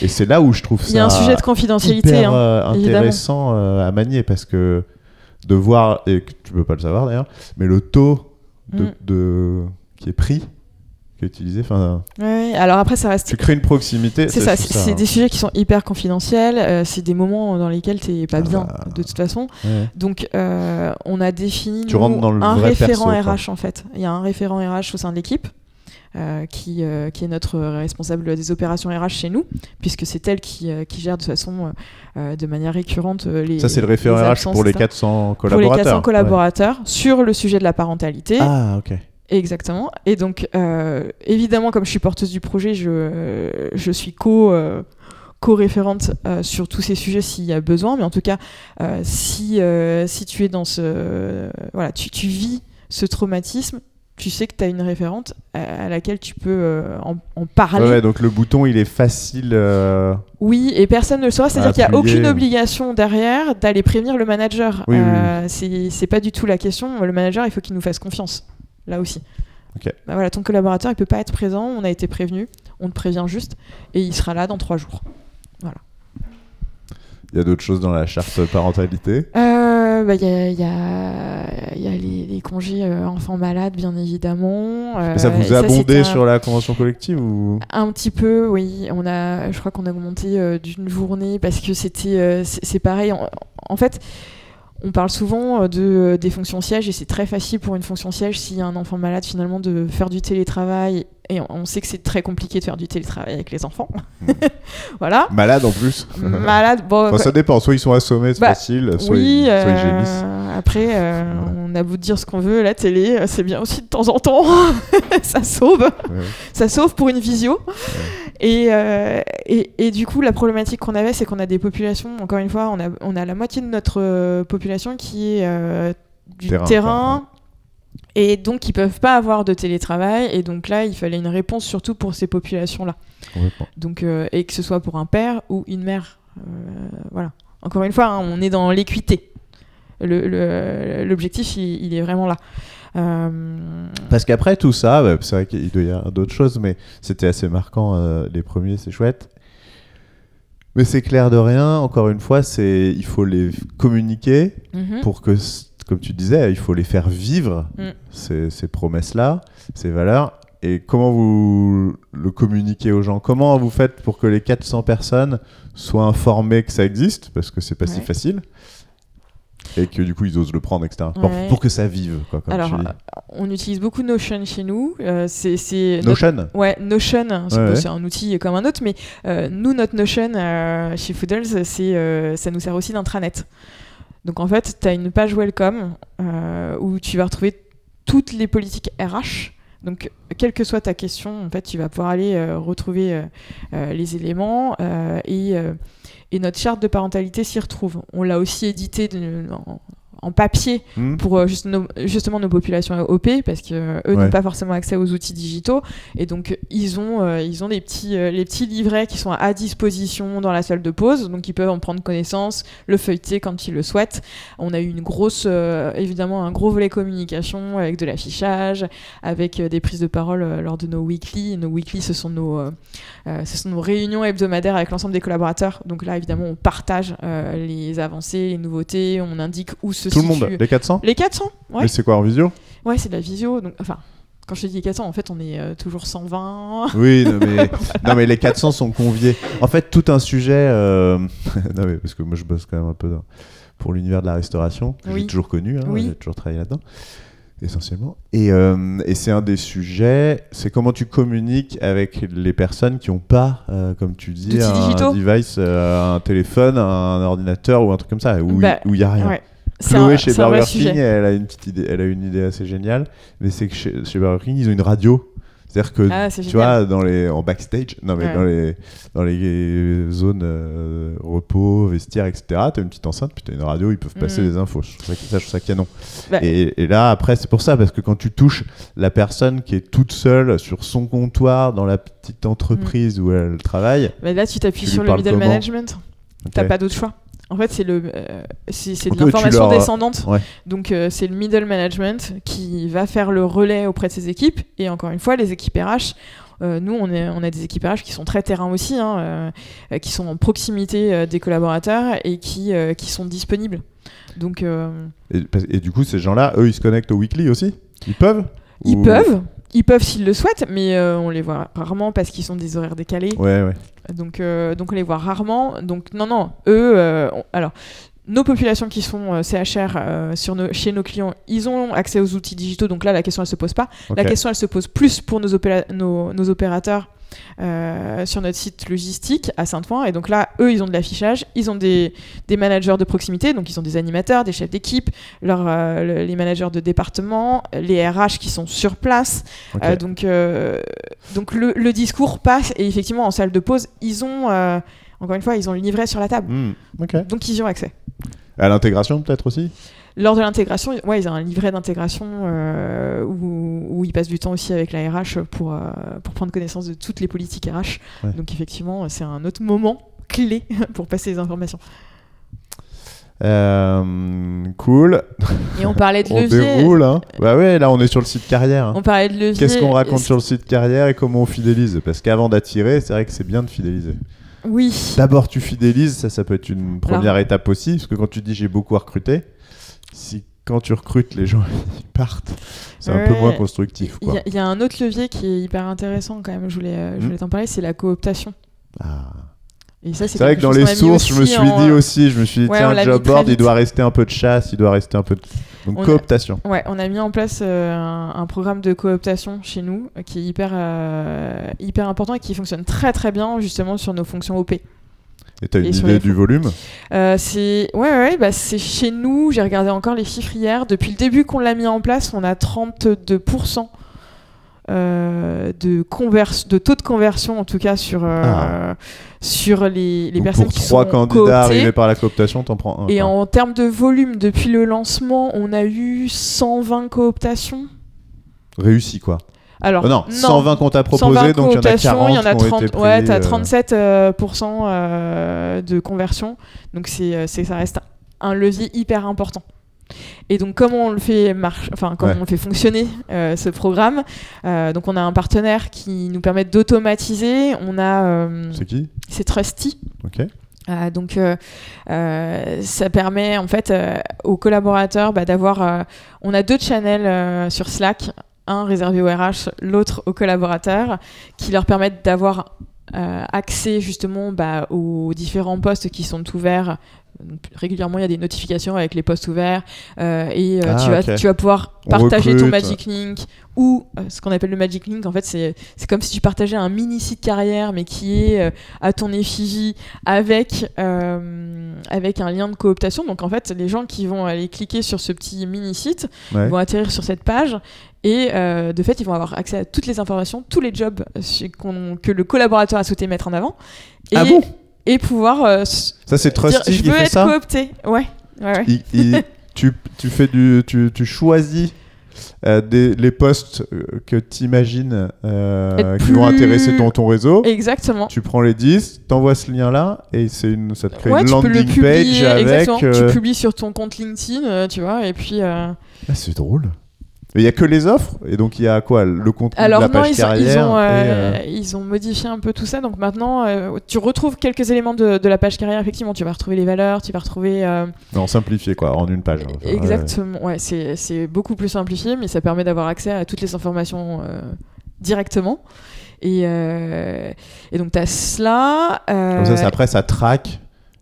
Et, et c'est là où je trouve ça
il y a un sujet de confidentialité.
hyper
hein.
euh,
évidemment.
intéressant euh, à manier parce que de voir, et que tu peux pas le savoir d'ailleurs, mais le taux de,
Mm.
de- qui est pris, qui est utilisé, enfin,
Ouais, alors après, ça reste.
tu crées une proximité.
C'est ça, c'est
hein.
des sujets qui sont hyper confidentiels. euh, c'est des moments dans lesquels t'es pas
Ah
bien,
bah.
de toute façon.
Ouais.
Donc, euh, on a défini
Tu
nous,
rentres dans le
un référent
perso.
RH en fait. Il y a un référent RH au sein de l'équipe. euh, qui, euh, qui est notre responsable des opérations RH chez nous, puisque c'est elle qui, euh, qui gère de façon de manière récurrente les.
Ça, c'est le référent RH pour les
etc.
400
Pour les
collaborateurs.
400
Ouais.
collaborateurs sur le sujet de la parentalité.
Ah, ok.
Exactement. Et donc, euh, évidemment, comme je suis porteuse du projet, je, je suis co, euh, co-référente euh, sur tous ces sujets s'il y a besoin. Mais en tout cas, si, si tu es dans ce. voilà, tu, tu vis ce traumatisme, tu sais que tu as une référente à, à laquelle tu peux en, en parler.
Ouais, donc le bouton, il est facile.
Oui, et personne ne le saura. C'est-à-dire qu'il n'y a aucune obligation derrière d'aller prévenir le manager.
Oui, oui,
c'est- C'est pas du tout la question. Le manager, il faut qu'il nous fasse confiance. Là aussi. Bah voilà, ton collaborateur, il peut pas être présent. On a été prévenu. On te prévient juste. Et il sera là dans trois jours.
Il y a d'autres choses dans la charte parentalité?
Euh, bah, Il y a, il y a- il y a les, les congés euh, enfants malades, bien évidemment. Euh,
Mais ça vous a abondé
un-
sur la convention collective ou?
Un petit peu, oui. On a, je crois qu'on a augmenté euh, d'une journée parce que c'était, euh, c'est c'est pareil. En, en fait, on parle souvent euh, de euh, des fonctions sièges et c'est très facile pour une fonction siège s'il y a un enfant malade finalement de faire du télétravail. Et on, on sait que c'est très compliqué de faire du télétravail avec les enfants.
Mm.
voilà.
malade en plus
Malade, bon.
Enfin, Ça dépend, soit ils sont assommés, c'est
Bah,
facile, soit,
oui,
ils, soit ils
euh,
gémissent.
après, euh,
Ouais.
on a beau dire ce qu'on veut, la télé, euh, c'est bien aussi de temps en temps. ça sauve.
Ouais.
Ça sauve pour une visio. Et, euh, et, et du coup, la problématique qu'on avait, c'est qu'on a des populations, encore une fois, on a, on a la moitié de notre population qui est du
Terrain,
terrain. Et donc, ils peuvent pas avoir de télétravail. Et donc là, il fallait une réponse surtout pour ces populations-là. Donc, euh, et que ce soit pour un père ou une mère. Euh, voilà. Encore une fois, hein, on est dans l'équité. Le- le- L'objectif, il, il est vraiment là. Euh,
Parce qu'après tout ça, bah, c'est vrai qu'il doit y avoir d'autres choses, mais c'était assez marquant. les premiers, c'est chouette. Mais c'est clair de rien. Encore une fois, c'est il faut les communiquer
mhm.
pour que, comme tu disais, il faut les faire vivre
Mm.
ces, ces promesses-là, ces valeurs. Et comment vous le communiquez aux gens? Comment vous faites pour que les 400 personnes soient informées que ça existe? Parce que c'est pas si facile. Et que du coup, ils osent le prendre, etc. Pour,
Ouais.
pour que ça vive, quoi, comme
Alors, euh, on utilise beaucoup Notion chez nous. Euh, c'est c'est notre-
Notion?
Ouais, Notion, c'est
Ouais, ouais.
c'est un outil comme un autre, mais euh, nous, notre Notion euh, chez Foodles, euh, ça nous sert aussi d'intranet. Donc en fait, tu as une page welcome euh, où tu vas retrouver toutes les politiques RH. Donc, quelle que soit ta question, en fait, tu vas pouvoir aller euh, retrouver euh, les éléments et, notre charte de parentalité s'y retrouve. On l'a aussi édité en papier
Hmm.
pour euh, juste nos- justement nos populations OP parce que euh, eux
Ouais.
n'ont pas forcément accès aux outils digitaux. Et donc ils ont euh, ils ont des petits euh, les petits livrets qui sont à disposition dans la salle de pause. Donc ils peuvent en prendre connaissance le feuilleter quand ils le souhaitent. On a eu une grosse euh, évidemment un gros volet communication avec de l'affichage avec des prises de parole lors de nos weekly. Nos weekly ce sont nos ce sont nos réunions hebdomadaires avec l'ensemble des collaborateurs. Donc là évidemment on partage les avancées les nouveautés. On indique où se
Tout le
situe
monde Les 400
les 400 Ouais,
Mais c'est quoi en visio
ouais c'est de la visio. Donc, enfin, quand je te dis 400, en fait, on est euh, toujours 120.
Oui, non mais, non mais les 400 sont conviés. En fait, tout un sujet. euh, non mais parce que moi je bosse quand même un peu dans- pour l'univers de la restauration. que J'ai
Oui.
toujours connu, hein,
Oui.
j'ai toujours travaillé là-dedans, essentiellement. Et, euh, et c'est un des sujets. C'est comment tu communiques avec les personnes qui n'ont pas, euh, comme tu dis, un
digitaux.
device, euh, un téléphone, un ordinateur ou un truc comme ça, où il
Bah,
n'y a rien.
Ouais.
Chloé
un-
chez Burger King, elle a une petite idée, elle a une idée assez géniale, mais c'est que chez, chez Burger King, ils ont une radio. C'est-à-dire que
Ah,
tu
génial.
vois, dans les, en backstage, non mais
Ouais.
dans les, dans les zones euh, repos, vestiaires, etc. T'as une petite enceinte, puis t'as une radio, ils peuvent passer
Mhm.
des infos. Je trouve ça, ça, je trouve ça canon.
Bah.
Et, et là, après, c'est pour ça, parce que quand tu touches la personne qui est toute seule sur son comptoir dans la petite entreprise où elle travaille,
Mais là, tu t'appuies sur le middle management. T'as
ok.
pas d'autre choix. En fait, c'est le, euh, c'est de l'information
leur-
descendante.
ouais.
Donc, euh, c'est le middle management qui va faire le relais auprès de ses équipes. Et encore une fois, les équipes RH. euh, nous, on, est, on a des équipes RH qui sont très terrain aussi, hein, euh, euh, qui sont en proximité euh, des collaborateurs et qui, euh, qui sont disponibles. Donc, euh,
et, du coup, ces gens-là, eux, ils se connectent au weekly aussi? Ils peuvent
ils
Ou-
peuvent, ils peuvent s'ils le souhaitent, mais euh, on les voit rarement parce qu'ils sont des horaires décalés.
Ouais, ouais.
Donc, euh, donc on les voit rarement. Donc non, non, eux, euh, alors nos populations qui sont euh, CHR euh, sur nos, chez nos clients, ils ont accès aux outils digitaux. Donc là, la question elle se pose pas. La question elle se pose plus pour nos, opéra- nos, nos opérateurs. euh, sur notre site logistique à Saint-Ouen et donc là eux ils ont de l'affichage ils ont des, des managers de proximité donc ils ont des animateurs des chefs d'équipe euh, le- les managers de département les RH qui sont sur place euh, donc, donc le, le discours passe et effectivement en salle de pause, ils ont, encore une fois, ils ont le livret sur la table.
Hmm.
Donc ils y ont accès.
À l'intégration, peut-être aussi?
Lors de l'intégration, ouais, ils ont un livret d'intégration euh, où, où ils passent du temps aussi avec la RH pour, euh, pour prendre connaissance de toutes les politiques RH.
Ouais.
Donc effectivement, c'est un autre moment clé pour passer les informations.
Euh, Cool.
Et on parlait de
On
levier.
déroule, hein. Bah ouais, là, on est sur le site carrière. hein.
On parlait de levier.
Qu'est-ce qu'on raconte sur le site carrière et comment on fidélise? Parce qu'avant d'attirer, c'est vrai que c'est bien de fidéliser.
Oui.
D'abord, tu fidélises, ça, ça peut être une première
Alors-
étape aussi, parce que quand tu dis j'ai beaucoup à recruter, si quand tu recrutes, les gens ils partent, c'est un peu moins constructif.
Il
Quoi.
y, a- il y a un autre levier qui est hyper intéressant quand même, je voulais, euh, je
Hmm.
voulais t'en parler, c'est la cooptation.
Ah.
Et ça,
C'est vrai que dans les sources, je me suis
en-
dit aussi, je me suis dit,
Ouais,
tiens, job board, il doit rester un peu de chasse, il doit rester un peu de... Donc
On a-
cooptation.
Ouais, on a mis en place euh, un, un programme de cooptation chez nous euh, qui est hyper, euh, hyper important et qui fonctionne très très bien justement sur nos fonctions OP.
Et t'as une
Et
idée du volume?
Euh, c'est ouais, ouais, ouais, bah, c'est chez nous. J'ai regardé encore les chiffres hier. Depuis le début qu'on l'a mis en place, on a 32% euh, de, taux de conversion, en tout cas sur, euh,
Ah.
sur les, les personnes
pour
qui
trois
sont
candidats
cooptées.
arrivés par la cooptation, t'en prends un.
Et en termes de volume, depuis le lancement, on a eu 120 cooptations.
Réussi quoi.
Alors,
Oh non, 120 qu'on t'a proposé,
120
donc il y en a
cooptations,
40
il y en a
qui ont
30,
été pris,
ouais, t'as
euh,
37% euh, euh, de conversion. Donc euh, c'est, ça reste un levier hyper important. Et donc comment on le fait marche, enfin comment
Ouais.
on le fait fonctionner euh, ce programme euh, Donc on a un partenaire qui nous permet d'automatiser. On a euh,
C'est qui?
c'est Trusty.
Ok.
Donc, ça permet en fait aux collaborateurs bah, d'avoir. on a deux channels sur Slack, un réservé au RH, l'autre aux collaborateurs, qui leur permettent d'avoir euh, accès justement bah, aux différents postes qui sont ouverts. Régulièrement, il y a des notifications avec les postes ouverts euh, et euh,
Ah,
tu, vas,
ok.
tu vas pouvoir partager ton. Magic Link ou euh, ce qu'on appelle le Magic Link. En fait, c'est comme si tu partageais un mini site carrière, mais qui est euh, à ton effigie avec, euh, avec un lien de cooptation. Donc, en fait, les gens qui vont aller cliquer sur ce petit mini site
Ouais.
vont atterrir sur cette page et euh, de fait, ils vont avoir accès à toutes les informations, tous les jobs qu'on- que le collaborateur a souhaité mettre en avant. Et,
Ah bon?
Et pouvoir euh,
Ça c'est Trusty
je
qui
veux
fait
être
ça
coopté. Ouais. ouais, ouais.
Il- il- tu, tu fais du tu, tu choisis euh, des, les postes euh, que tu imagines qui vont intéresser ton, ton réseau.
Exactement.
Tu prends les 10, t'envoies ce lien là et c'est une, ça te crée
Ouais,
une landing page avec. euh,
Tu publies sur ton compte LinkedIn, tu vois, et puis.
Ah, c'est drôle. Mais il y a que les offres et donc il y a quoi le contenu
Alors
de la
non,
page
ils ont,
carrière
ils, ont,
et,
euh,
euh,
ils ont modifié un peu tout ça. Donc maintenant, euh, tu retrouves quelques éléments de, de la page carrière. Effectivement, tu vas retrouver les valeurs, tu vas retrouver.
non simplifié quoi en une page. hein. Enfin, ouais.
exactement. Ouais, c'est c'est beaucoup plus simplifié, mais ça permet d'avoir accès à toutes les informations directement. Et, et donc, tu as cela.
Comme ça, après ça traque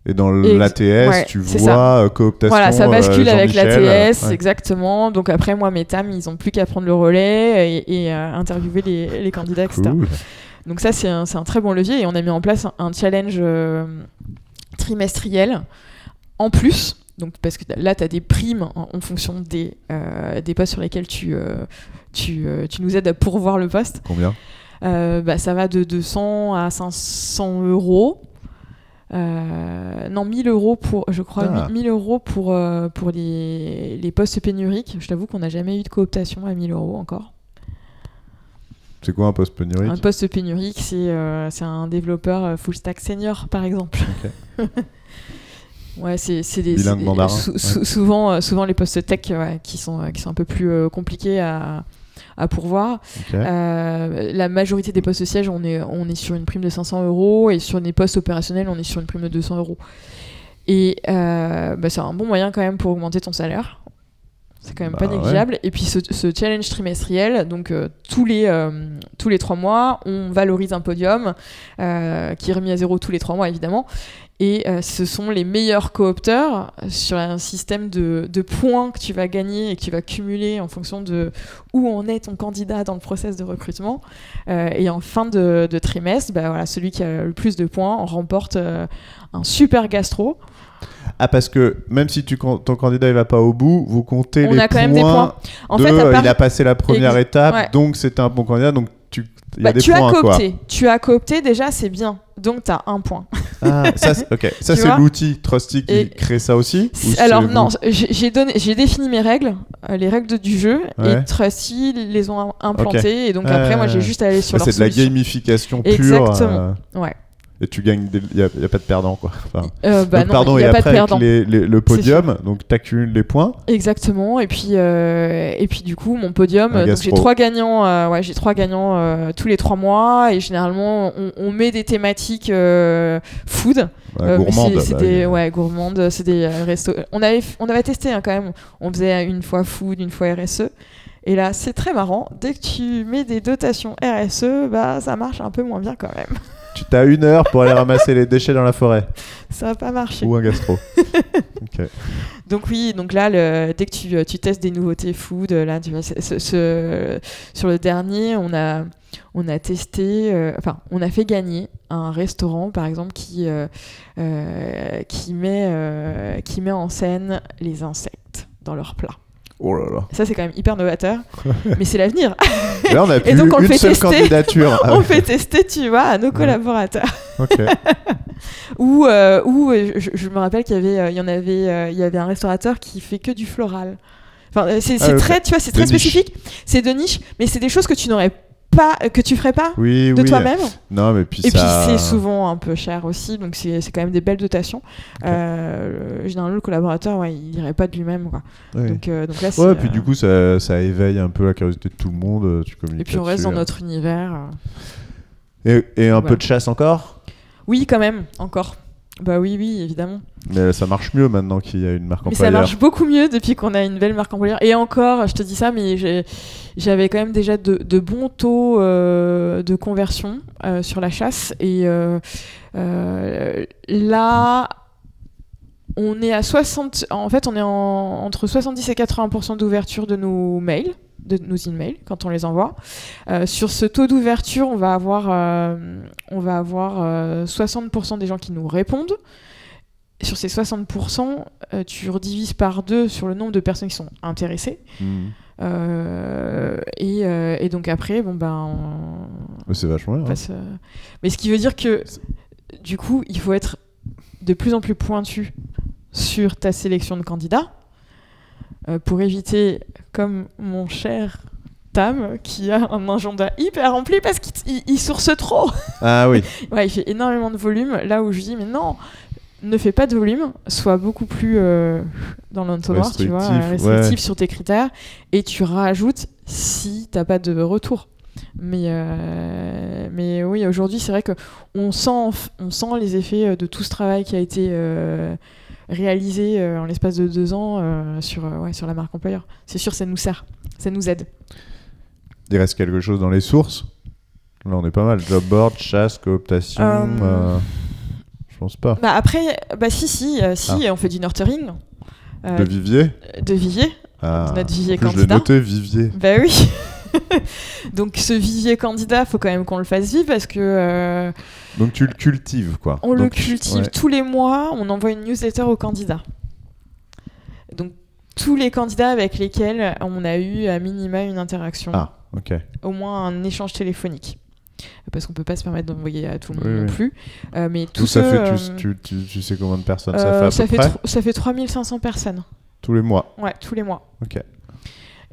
et dans l'ATS
ouais,
tu vois euh, cooptation.
Voilà, ça
euh,
bascule avec la
Jean-Michel,
TS,
ouais.
exactement. Donc après, moi, mes TAM, ils ont plus qu'à prendre le relais et, et, euh, interviewer les, les candidats, etc. Donc ça, c'est un, très bon levier et on a mis en place un, un challenge euh, trimestriel en plus. Donc, parce que là, tu as des primes en, en fonction des, euh, des postes sur lesquels tu, euh, tu, euh, tu nous aides à pourvoir le poste.
Combien?
Euh, bah, ça va de 200 à 500 euros. Euh, non, 1000 euros pour, je crois,
Ah.
1000 euros pour, euh, pour les, les postes pénuriques. Je t'avoue qu'on n'a jamais eu de cooptation à 1000 euros encore.
C'est quoi un poste pénurique?
Un poste pénurique, c'est euh, c'est un développeur full stack senior, par exemple. ouais, c'est c'est des,
Bilingue
c'est des-
mandarin,
sou-
ouais.
sou- souvent, souvent les postes tech ouais, qui sont qui sont un peu plus euh, compliqués à à pourvoir. Euh, la majorité des postes sièges, on est on est sur une prime de 500 euros et sur des postes opérationnels, on est sur une prime de 200 euros. Et euh, bah, c'est un bon moyen quand même pour augmenter ton salaire. C'est quand même
Bah
pas
ouais.
négligeable. Et puis ce, ce challenge trimestriel, donc euh, tous, les, euh, tous les trois mois, on valorise un podium euh, qui est remis à zéro tous les trois mois évidemment. Et euh, ce sont les meilleurs coopteurs sur un système de, de points que tu vas gagner et que tu vas cumuler en fonction de où en est ton candidat dans le process de recrutement. Euh, et en fin de, de trimestre, bah, voilà, celui qui a le plus de points en remporte euh, un super gastro.
Ah parce que même si tu, ton candidat il va pas au bout, vous comptez
On
les
a quand
points
même des points. En
de
fait,
euh,
part-
il a passé la première
Ex-
étape,
ouais.
donc c'est un bon candidat, donc il y
Bah,
a des
tu
points
as
quoi.
coopté. Tu as coopté déjà, c'est bien. Donc tu as un point.
Ah, ça, c'est- ok, ça c'est l'outil Trusty qui
Et-
crée ça aussi.
Alors non, j'ai donné, j'ai défini mes règles, euh, les règles de- du jeu,
Ouais.
et Trusty les ont im- implantées. Et donc après, moi, j'ai
ouais.
juste à aller sur
c'est de la gamification pure.
Exactement.
euh,
Ouais.
Et tu gagnes, il n'y a, pas de perdant quoi. Enfin,
Euh, bah
donc,
non,
pardon, et
n'y a pas de
après avec
perdant.
les- les- le podium, donc tu accumules les points.
Exactement. Et puis, euh, et puis du coup, mon podium, euh, j'ai trois gagnants, euh, ouais, j'ai trois gagnants tous les trois mois. Et généralement, on, on met des thématiques food.
Gourmande.
c'est-
bah
des- ouais, gourmandes, c'est des restos. On avait, on avait testé hein, quand même. On faisait une fois food, une fois RSE. Et là, c'est très marrant. Dès que tu mets des dotations RSE, bah ça marche un peu moins bien quand même.
Tu as une heure pour aller ramasser les déchets dans la forêt
Ça va pas marcher.
ou un gastro.
Donc oui, donc là, le- dès que tu, euh, tu testes des nouveautés food, euh, là, tu vois, c'est- ce- ce- sur le dernier, on a, on a testé, euh, enfin, on a fait gagner un restaurant, par exemple, qui, euh, euh, qui, met, qui met en scène les insectes dans leurs plats.
Oh là là.
Ça, c'est quand même hyper novateur, mais c'est l'avenir.
Là, on a plus
donc, on le fait
seule
tester.
candidature.
On fait tester, tu vois, à nos collaborateurs. Ou, euh, ou euh, je, je me rappelle qu'il y avait, euh, il y en avait, euh, il y avait un restaurateur qui fait que du floral. Enfin, c'est
Ah,
très, tu vois, c'est très
niche.
spécifique. C'est de niche, mais c'est des choses que tu n'aurais pas, que tu ferais pas
Oui,
de
oui.
toi-même.
Non, mais puis
Et puis
ça.
c'est souvent un peu cher aussi, donc c'est c'est quand même des belles dotations. Euh, le- généralement, le collaborateur, ouais, il irait pas de lui-même. quoi.
Oui.
Donc, euh, donc là,
Ouais, puis
euh,
du coup, ça, ça éveille un peu la curiosité de tout le monde. euh, Tu communiques
Et puis on reste dans notre univers. euh.
Et, et un
Voilà.
peu de chasse encore?
Oui, quand même, encore. Bah oui, oui, évidemment.
Mais ça marche mieux maintenant qu'il y a une marque
Mais ça
employeur.
marche beaucoup mieux depuis qu'on a une belle marque employeur. Et encore, je te dis ça, mais j'avais quand même déjà de, de bons taux euh, de conversion euh, sur la chasse. Et euh, euh, là, on est à 60. En fait, on est en- entre 70 et 80% d'ouverture de nos mails, de nos emails quand on les envoie. Euh, sur ce taux d'ouverture, on va avoir, euh, on va avoir euh, 60% des gens qui nous répondent. Sur ces 60%, euh, tu redivises par deux sur le nombre de personnes qui sont intéressées. Euh, et, euh, et donc après, bon ben,
C'est vachement bien. hein.
passe, euh, Mais ce qui veut dire que, du coup, il faut être de plus en plus pointu sur ta sélection de candidats euh, pour éviter, comme mon cher Tam, qui a un agenda hyper rempli parce qu'il il- il source trop.
Ah oui.
Ouais, il fait énormément de volume. Là où je dis, mais non, ne fais pas de volume, sois beaucoup plus euh, dans l'entonnoir, tu vois,
Restrictif, ouais.
sur tes critères, et tu rajoutes si t'as pas de retour. Mais, euh, mais oui, aujourd'hui, c'est vrai que on sent, on sent les effets euh, de tout ce travail qui a été euh, réalisé euh, en l'espace de deux ans euh, sur, euh, ouais, sur la marque employeur. C'est sûr, ça nous sert, ça nous aide.
Il reste quelque chose dans les sources? Là, on est pas mal. Job board, chasse, cooptation.
Euh,
Je pense pas.
Bah après, bah si, si, si,
Ah.
on fait du nurturing.
De vivier?
de vivier,
ah.
notre vivier
plus, Je l'ai
candidat.
noté, vivier.
Bah oui. Donc ce vivier candidat, faut quand même qu'on le fasse vivre parce que euh,
Donc tu le cultives, quoi.
on le
Donc,
cultive
ouais.
tous les mois. On envoie une newsletter aux candidats. Donc tous les candidats avec lesquels on a eu à minima une interaction,
Ah, ok.
au moins un échange téléphonique. Parce qu'on peut pas se permettre d'envoyer à tout le monde
Oui,
non
oui.
plus. Euh, mais tout
ça
ceux,
fait,
euh,
tu, tu, tu, tu sais combien de personnes ça
euh,
fait à
ça
peu
fait
près
tro- ça fait 3500 personnes.
Tous les mois.
Ouais, tous les mois.
Ok.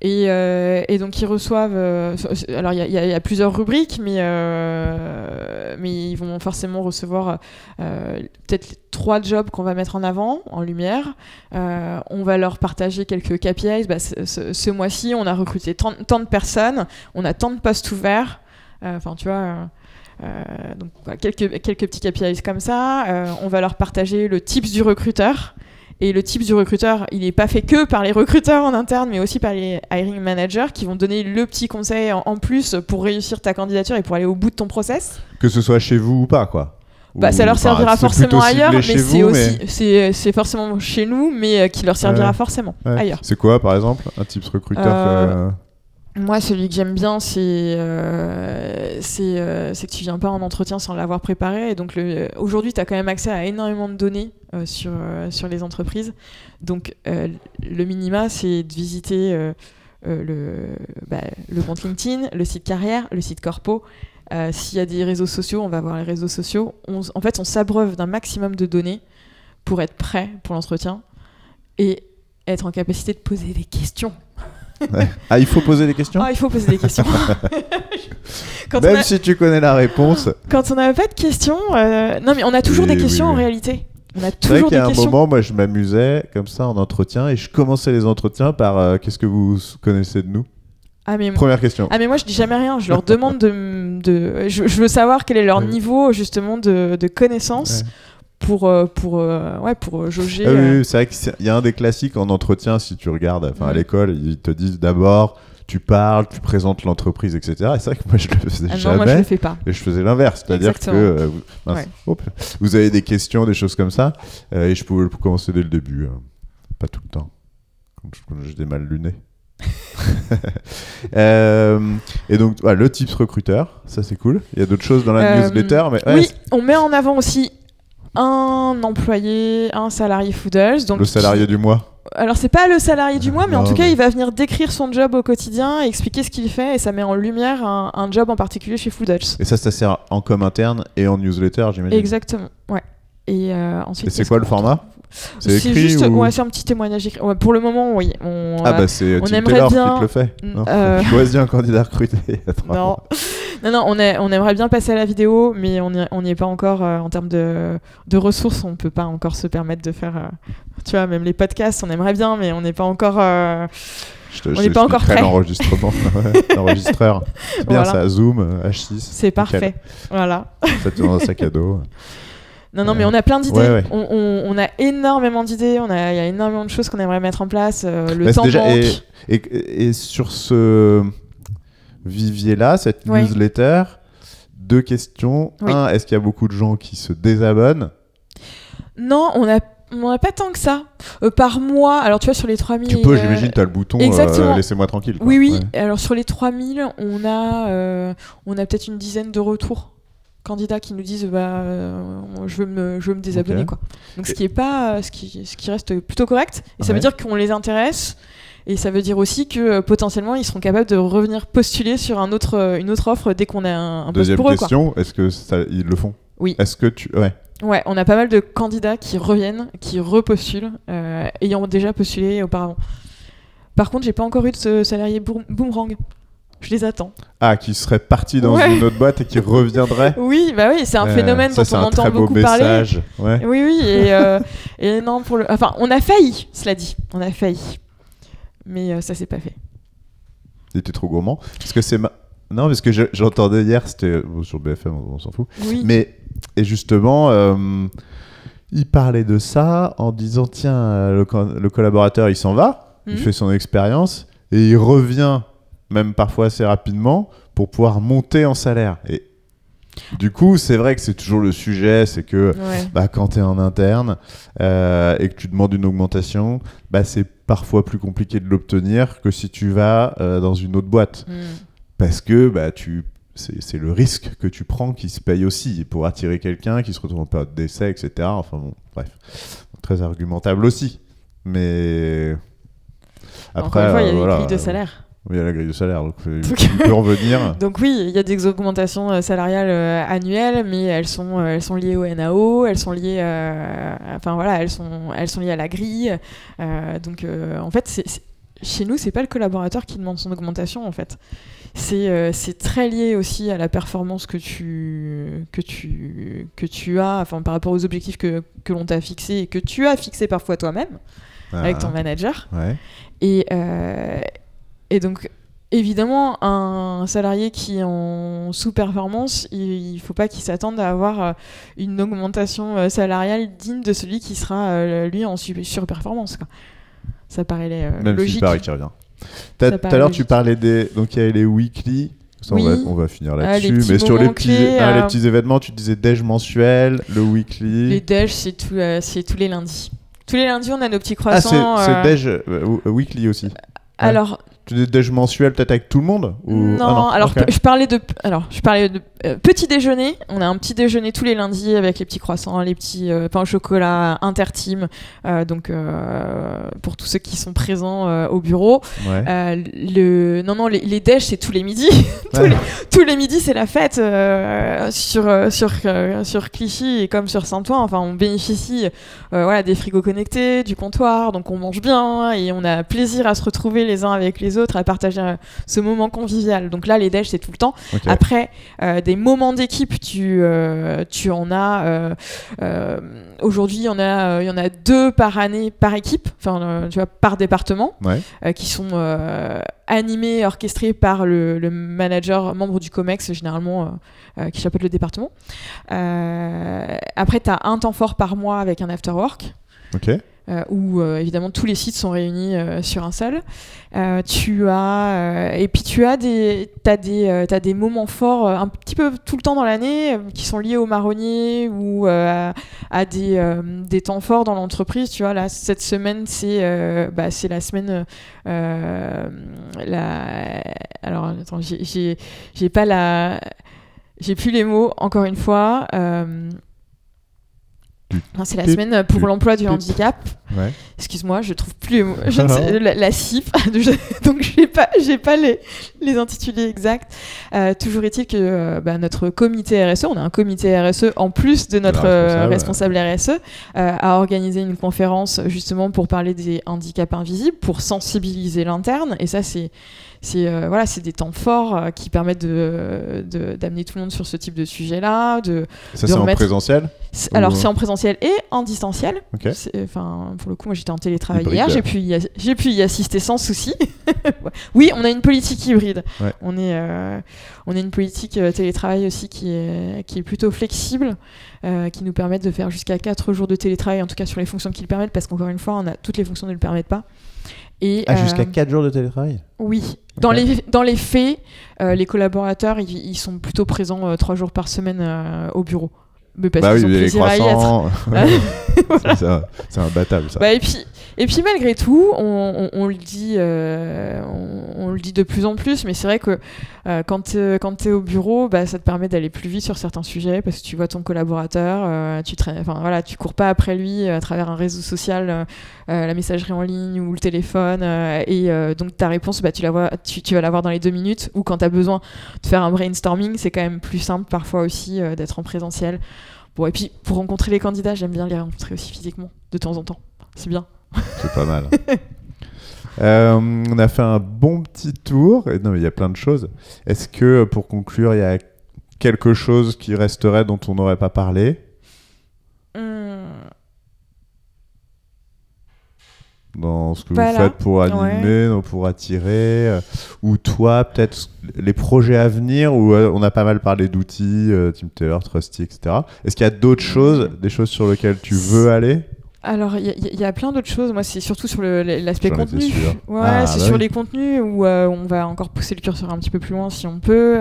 Et, euh, et donc ils reçoivent. euh, alors il y, a- plusieurs rubriques, mais, euh, ils vont forcément recevoir peut-être trois jobs qu'on va mettre en avant, en lumière. On va leur partager quelques KPIs. Bah, ce mois-ci, on a recruté tant, de personnes, on a tant de postes ouverts. Enfin, tu vois. donc quelques, quelques petits KPIs comme ça. On va leur partager le tips du recruteur. Et le type du recruteur, il n'est pas fait que par les recruteurs en interne, mais aussi par les hiring managers qui vont donner le petit conseil en, plus pour réussir ta candidature et pour aller au bout de ton process.
Que ce soit chez vous ou pas, quoi.
Bah,
Ou-
ça leur servira forcément ailleurs, mais c'est aussi c'est c'est forcément chez nous, mais euh, qui leur servira
Ouais.
forcément
Ouais.
ailleurs.
C'est quoi, par exemple, un tips recruteur
Euh,
que-
Moi, celui que j'aime bien, c'est euh, euh, c'est que tu viens pas en entretien sans l'avoir préparé. Et donc aujourd'hui, tu as quand même accès à énormément de données euh, sur, les entreprises. Donc le minima, c'est de visiter le, bah, le compte LinkedIn, le site carrière, le site corpo. S'il y a des réseaux sociaux, on va voir les réseaux sociaux. En fait, on s'abreuve d'un maximum de données pour être prêt pour l'entretien et être en capacité de poser des questions.
Ouais. Ah, il faut poser des questions
Ah, il faut poser des questions. quand,
Même
a,
si tu connais la réponse.
quand on n'a pas de questions, euh, non mais on a toujours
Oui,
des questions
oui,
en réalité. On a
C'est vrai
toujours
y
des
a un
questions.
moment, moi, je m'amusais comme ça en entretien et je commençais les entretiens par euh, qu'est-ce que vous connaissez de nous?
Ah mais,
Première question.
ah mais moi je dis jamais rien. Je leur demande de, de je, je veux savoir quel est leur niveau justement de, de connaissance
Ouais.
Pour euh, pour euh, ouais pour jauger.
Ah oui,
euh,
oui, c'est vrai qu'il y a un des classiques en entretien, si tu regardes, enfin à l'école, ils te disent d'abord, tu parles, tu présentes l'entreprise, etc. Et c'est vrai que moi je le faisais
ah non,
jamais.
moi je le fais pas.
Et je faisais l'inverse, c'est-à-dire que euh, vous, mince,
Ouais.
hop, vous avez des questions, des choses comme ça, euh, et je pouvais commencer dès le début, hein. pas tout le temps, quand j'étais mal luné. Euh, et donc, le tips recruteur, ça c'est cool. Il y a d'autres choses dans la
Euh,
newsletter, mais ouais,
oui, on met en avant aussi un employé, un salarié Foodles. Donc
le salarié
qui-
du mois.
alors c'est pas le salarié du mois, mais en
Non,
tout cas,
mais-
il va venir décrire son job au quotidien, et expliquer ce qu'il fait, et ça met en lumière un, un job en particulier chez Dutch.
Et ça, ça sert en com interne et en newsletter, j'imagine.
Exactement, ouais. Et euh, ensuite.
Et c'est quoi le format? C'est écrit
juste,
ou-
ouais, c'est un petit témoignage écri. Ouais, pour le moment, oui. On,
Ah
euh,
bah c'est
on
Tim
aimerait
Taylor
bien-
qui te le fait.
Mm,
Non
euh,
Choisis un candidat recruté.
Non. non, non, on, est, on aimerait bien passer à la vidéo, mais on n'y est pas encore euh, en termes de, de ressources. On peut pas encore se permettre de faire. euh, tu vois, même les podcasts, on aimerait bien, mais on n'est pas encore. euh,
Je te,
On n'est pas encore prêt.
l'enregistrement. L'enregistreur. C'est bien
Voilà.
ça, Zoom, euh, H6.
C'est parfait. Voilà.
Ça te dans un sac à dos.
Non, non, mais on a plein d'idées.
ouais, ouais.
On, on- on a énormément d'idées. On a, il y a énormément de choses qu'on aimerait mettre en place. euh, le
Bah,
temps
déjà-
manque.
et, et, et sur ce vivier-là, cette
Ouais.
newsletter, deux questions.
Oui.
Un, est-ce qu'il y a beaucoup de gens qui se désabonnent?
Non, on a, on a pas tant que ça. Euh, par mois, alors tu vois, sur les 3000.
Tu peux,
euh,
j'imagine, tu as le bouton euh, laissez-moi tranquille. quoi.
Oui, oui.
Ouais.
Alors sur les 3000, on a, on a peut-être une dizaine de retours candidats qui nous disent bah, euh, je, veux me, je veux me désabonner. Quoi. Donc ce qui, est pas, euh, ce, qui, ce qui reste plutôt correct. Et ça veut dire qu'on les intéresse. Et ça veut dire aussi que euh, potentiellement ils seront capables de revenir postuler sur un autre, une autre offre dès qu'on a un, un poste
Deuxième
pour
question, est-ce que ça, ils le font?
Oui.
Est-ce que tu. Ouais.
Ouais, on a pas mal de candidats qui reviennent, qui repostulent, euh, ayant déjà postulé auparavant. Par contre, j'ai pas encore eu de ce salarié boom- boomerang. Je les attends.
Ah, qui serait parti dans
Ouais.
une autre boîte et qui reviendrait
Oui, bah oui, c'est un
Euh,
phénomène
ça,
dont on
un
entend
très beau
beaucoup parler.
message. Ouais.
Oui, oui, et, euh, et non, pour le. Enfin, on a failli, cela dit. On a failli. Mais euh, ça s'est pas fait.
Il était trop gourmand. Parce que c'est. ma- Non, parce que je- j'entendais hier, c'était bon, sur BFM, on, on s'en fout.
Oui.
Mais, et justement, euh, il parlait de ça en disant tiens, le, co- le collaborateur, il s'en va, il
Mhm.
fait son expérience, et il revient, même parfois assez rapidement, pour pouvoir monter en salaire. Et du coup, c'est vrai que c'est toujours le sujet, c'est que
Ouais.
bah, quand tu es en interne euh, et que tu demandes une augmentation, bah, c'est parfois plus compliqué de l'obtenir que si tu vas euh, dans une autre boîte.
Mm.
Parce que bah, tu... c'est le risque que tu prends qui se paye aussi pour attirer quelqu'un qui se retrouve en période d'essai, etc. Enfin bon, bref. Très argumentable aussi. Mais.
Encore une fois, il y a
euh,
des
voilà,
grilles de
euh,
salaire.
Oui, il y a la grille de salaire, donc
Donc-
il peut revenir.
Donc oui, il y a des augmentations euh, salariales euh, annuelles, mais elles sont, euh, elles sont liées au NAO, elles sont liées, euh, enfin voilà, elles sont, elles sont liées à la grille. Euh, donc euh, en fait, chez nous, c'est pas le collaborateur qui demande son augmentation en fait. C'est c'est très lié aussi à la performance que tu, que tu, que tu as, enfin par rapport aux objectifs que, que l'on t'a fixés et que tu as fixés parfois toi-même avec ton
Ah,
manager.
ouais.
Et, et donc, évidemment, un salarié qui est en sous-performance, il ne faut pas qu'il s'attende à avoir euh, une augmentation euh, salariale digne de celui qui sera, euh, lui, en su- surperformance. Ça paraît euh,
Même
logique.
paraît qu'il revient. T'as-
Ça
Tout à l'heure, tu parlais des. Donc, il y a les weekly. Ça, on,
Oui.
va, on va finir
Ah,
là-dessus.
petits
mais sur les petits,
clés,
ah, les petits événements, tu disais déj mensuel, le weekly.
Les déj, c'est tout, euh, c'est tous les lundis. Tous les lundis, on a nos petits
ah, c'est
croissants.
c'est
euh,
déj weekly aussi.
Alors,
Tu déj mensuel peut-être avec tout le monde ou...
Non,
Ah
alors
ok.
je parlais de, alors je parlais de euh, petit déjeuner. On a un petit déjeuner tous les lundis avec les petits croissants, les petits euh, pains au chocolat interteam. Euh, donc euh, pour tous ceux qui sont présents euh, au bureau,
Ouais.
Le, non non les, les déj c'est tous les midis. tous,
Ouais.
les, tous les midis c'est la fête sur sur sur Clichy et comme sur Saint-Ouen. Enfin on bénéficie voilà des frigos connectés, du comptoir, donc on mange bien et on a plaisir à se retrouver les uns avec les autres, à partager euh, ce moment convivial. Donc là, les déj, c'est tout le temps. Après, euh, des moments d'équipe, tu, euh, tu en as. Aujourd'hui, il y, en a, il y en a deux par année par équipe, enfin, tu vois, par département,
Ouais.
qui sont animés, orchestrés par le, le manager, membre du COMEX, généralement, euh, euh, qui chapeaute le département. Euh, après, tu as un temps fort par mois avec un after work
Ok.
Euh, où euh, évidemment tous les sites sont réunis euh, sur un seul. Tu as et puis tu as des t'as des t'as des moments forts un petit peu tout le temps dans l'année qui sont liés au marronnier ou à, des des temps forts dans l'entreprise. Tu vois là cette semaine c'est bah, la semaine la alors attends j'ai pas la j'ai plus les mots encore une fois. C'est la semaine pour l'emploi du handicap.
Ouais.
Excuse-moi, je trouve plus les mots. Je ne sais- la, la donc j'ai pas, j'ai pas les, les intitulés exacts. Euh, toujours est-il que euh, bah, notre comité RSE, on a un comité RSE en plus de notre euh,
responsable,
RSE, euh, a organisé une conférence justement pour parler des handicaps invisibles, pour sensibiliser l'interne. Et ça, c'est c'est euh, voilà, c'est des temps forts euh, qui permettent de de- d'amener tout le monde sur ce type de sujet-là, de
Ça, c'est en présentiel Ou-
Alors, c'est en présentiel et en distanciel.
Ok.
C'est- Enfin, pour le coup, moi j'étais en télétravail
Hybride.
hier, j'ai pu, y j'ai pu y assister sans souci. oui, on a une politique hybride.
Ouais.
On, est, euh, on a une politique euh, télétravail aussi qui est, qui est plutôt flexible, euh, qui nous permet de faire jusqu'à 4 jours de télétravail, en tout cas sur les fonctions qui le permettent, parce qu'encore une fois, on a, toutes les fonctions ne le permettent pas. Et,
Ah, jusqu'à
euh,
4 jours de télétravail
oui, dans, les, dans les faits, euh, les collaborateurs, ils, ils sont plutôt présents euh, trois jours par semaine euh, au bureau. Mais parce
Bah oui,
ont
les
plaisir à y être.
croissants. Ouais. C'est un- C'est imbattable ça.
Bah, et, puis, et puis malgré tout, on, on- on le dit, euh, on, on le dit de plus en plus, mais c'est vrai que euh, quand tu es au bureau, bah, ça te permet d'aller plus vite sur certains sujets parce que tu vois ton collaborateur, euh, tu, tra- enfin, voilà, tu cours pas après lui euh, à travers un réseau social, euh, euh, la messagerie en ligne ou le téléphone, euh, et euh, donc ta réponse, bah, tu, la vois, tu, vas l'avoir dans les deux minutes, ou quand tu as besoin de faire un brainstorming, c'est quand même plus simple parfois aussi euh, d'être en présentiel. Bon, et puis pour rencontrer les candidats, j'aime bien les rencontrer aussi physiquement, de temps en temps. C'est bien.
C'est pas mal. Euh, on a fait un bon petit tour. Non, mais il y a plein de choses. Est-ce que, pour conclure, il y a quelque chose qui resterait dont on n'aurait pas parlé? Dans ce que
Voilà.
vous faites pour animer, pour attirer euh, Ou toi, peut-être les projets à venir Où euh, on a pas mal parlé d'outils, euh, Taylor, Trusty, etc. Est-ce qu'il y a d'autres choses, des choses sur lesquelles tu veux aller?
Alors, il y, a- il y a plein d'autres choses. Moi, c'est surtout sur l'aspect contenu. Ouais,
Ah,
c'est
bah
sur
oui.
les contenus où euh, on va encore pousser le curseur un petit peu plus loin si on peut.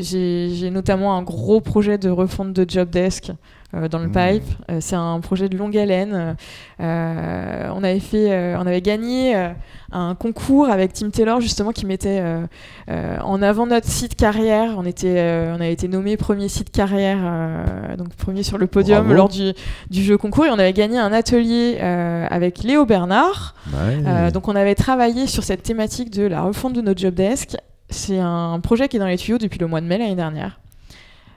J'ai notamment un gros projet de refonte de Job Desk euh, dans le
Mmh.
pipe. Euh, c'est un projet de longue haleine. Euh, on avait fait, euh, on avait gagné euh, un concours avec Tim Taylor justement qui mettait euh, euh, en avant notre site carrière. On était, euh, on a été nommé premier site carrière, euh, donc premier sur le podium
Bravo.
lors du, du jeu concours et on avait gagné un atelier euh, avec Léo Bernard.
Ouais.
Euh, donc on avait travaillé sur cette thématique de la refonte de notre job desk. C'est un projet qui est dans les tuyaux depuis le mois de mai l'année dernière.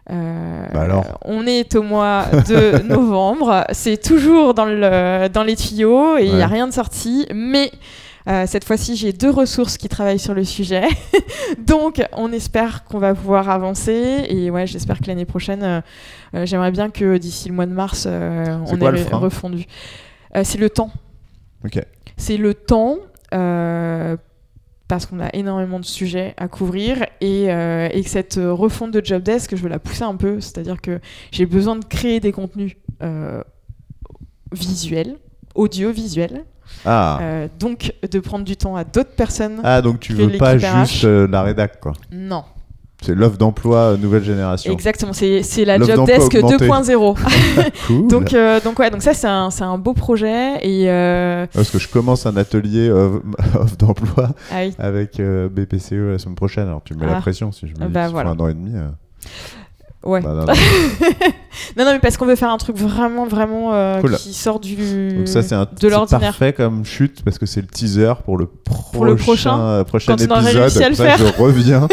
Euh,
Bah alors.
on est au mois de novembre, c'est toujours dans, le, dans les tuyaux et il n'y
Ouais.
a rien de sorti, mais euh, cette fois-ci j'ai deux ressources qui travaillent sur le sujet, donc on espère qu'on va pouvoir avancer. Et ouais j'espère que l'année prochaine, euh, j'aimerais bien que d'ici le mois de mars on
quoi
ait refondu. C'est le temps.
Ok.
c'est le temps parce qu'on a énormément de sujets à couvrir et, euh, et que cette euh, refonte de Job Desk, je veux la pousser un peu, c'est-à-dire que j'ai besoin de créer des contenus euh, visuels, audiovisuels,
Ah.
euh, donc de prendre du temps à d'autres personnes.
ah, donc tu veux pas juste la rédac, quoi.
Non,
C'est l'offre d'emploi euh, nouvelle génération.
exactement, c'est la Job Desk
augmentée.
2.0.
Cool.
donc, euh, donc ouais, donc ça c'est un, c'est un beau projet et euh,
Parce que je commence un atelier euh, offre d'emploi
ah oui,
avec BPCE la semaine prochaine. Alors tu me mets la
Ah.
pression si je me dis
Bah, voilà.
un an et demi.
Ouais.
Bah, non, non.
Non, non, mais parce qu'on veut faire un truc vraiment, vraiment euh,
Cool.
qui sort du
Donc ça c'est un
de l'ordinaire.
parfait comme chute parce que c'est le teaser pour le prochain,
Pour le prochain,
euh, prochain
quand on
épisode.
réussi à le
ça,
faire.
je reviens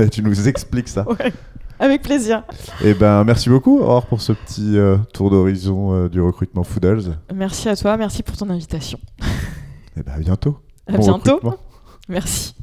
et tu nous expliques ça.
Ouais, avec plaisir.
Et ben merci beaucoup Aurore pour ce petit euh, tour d'horizon euh, du recrutement Foodles.
Merci à toi, merci pour ton invitation.
Et ben à bientôt.
À
Bon
bientôt. Merci.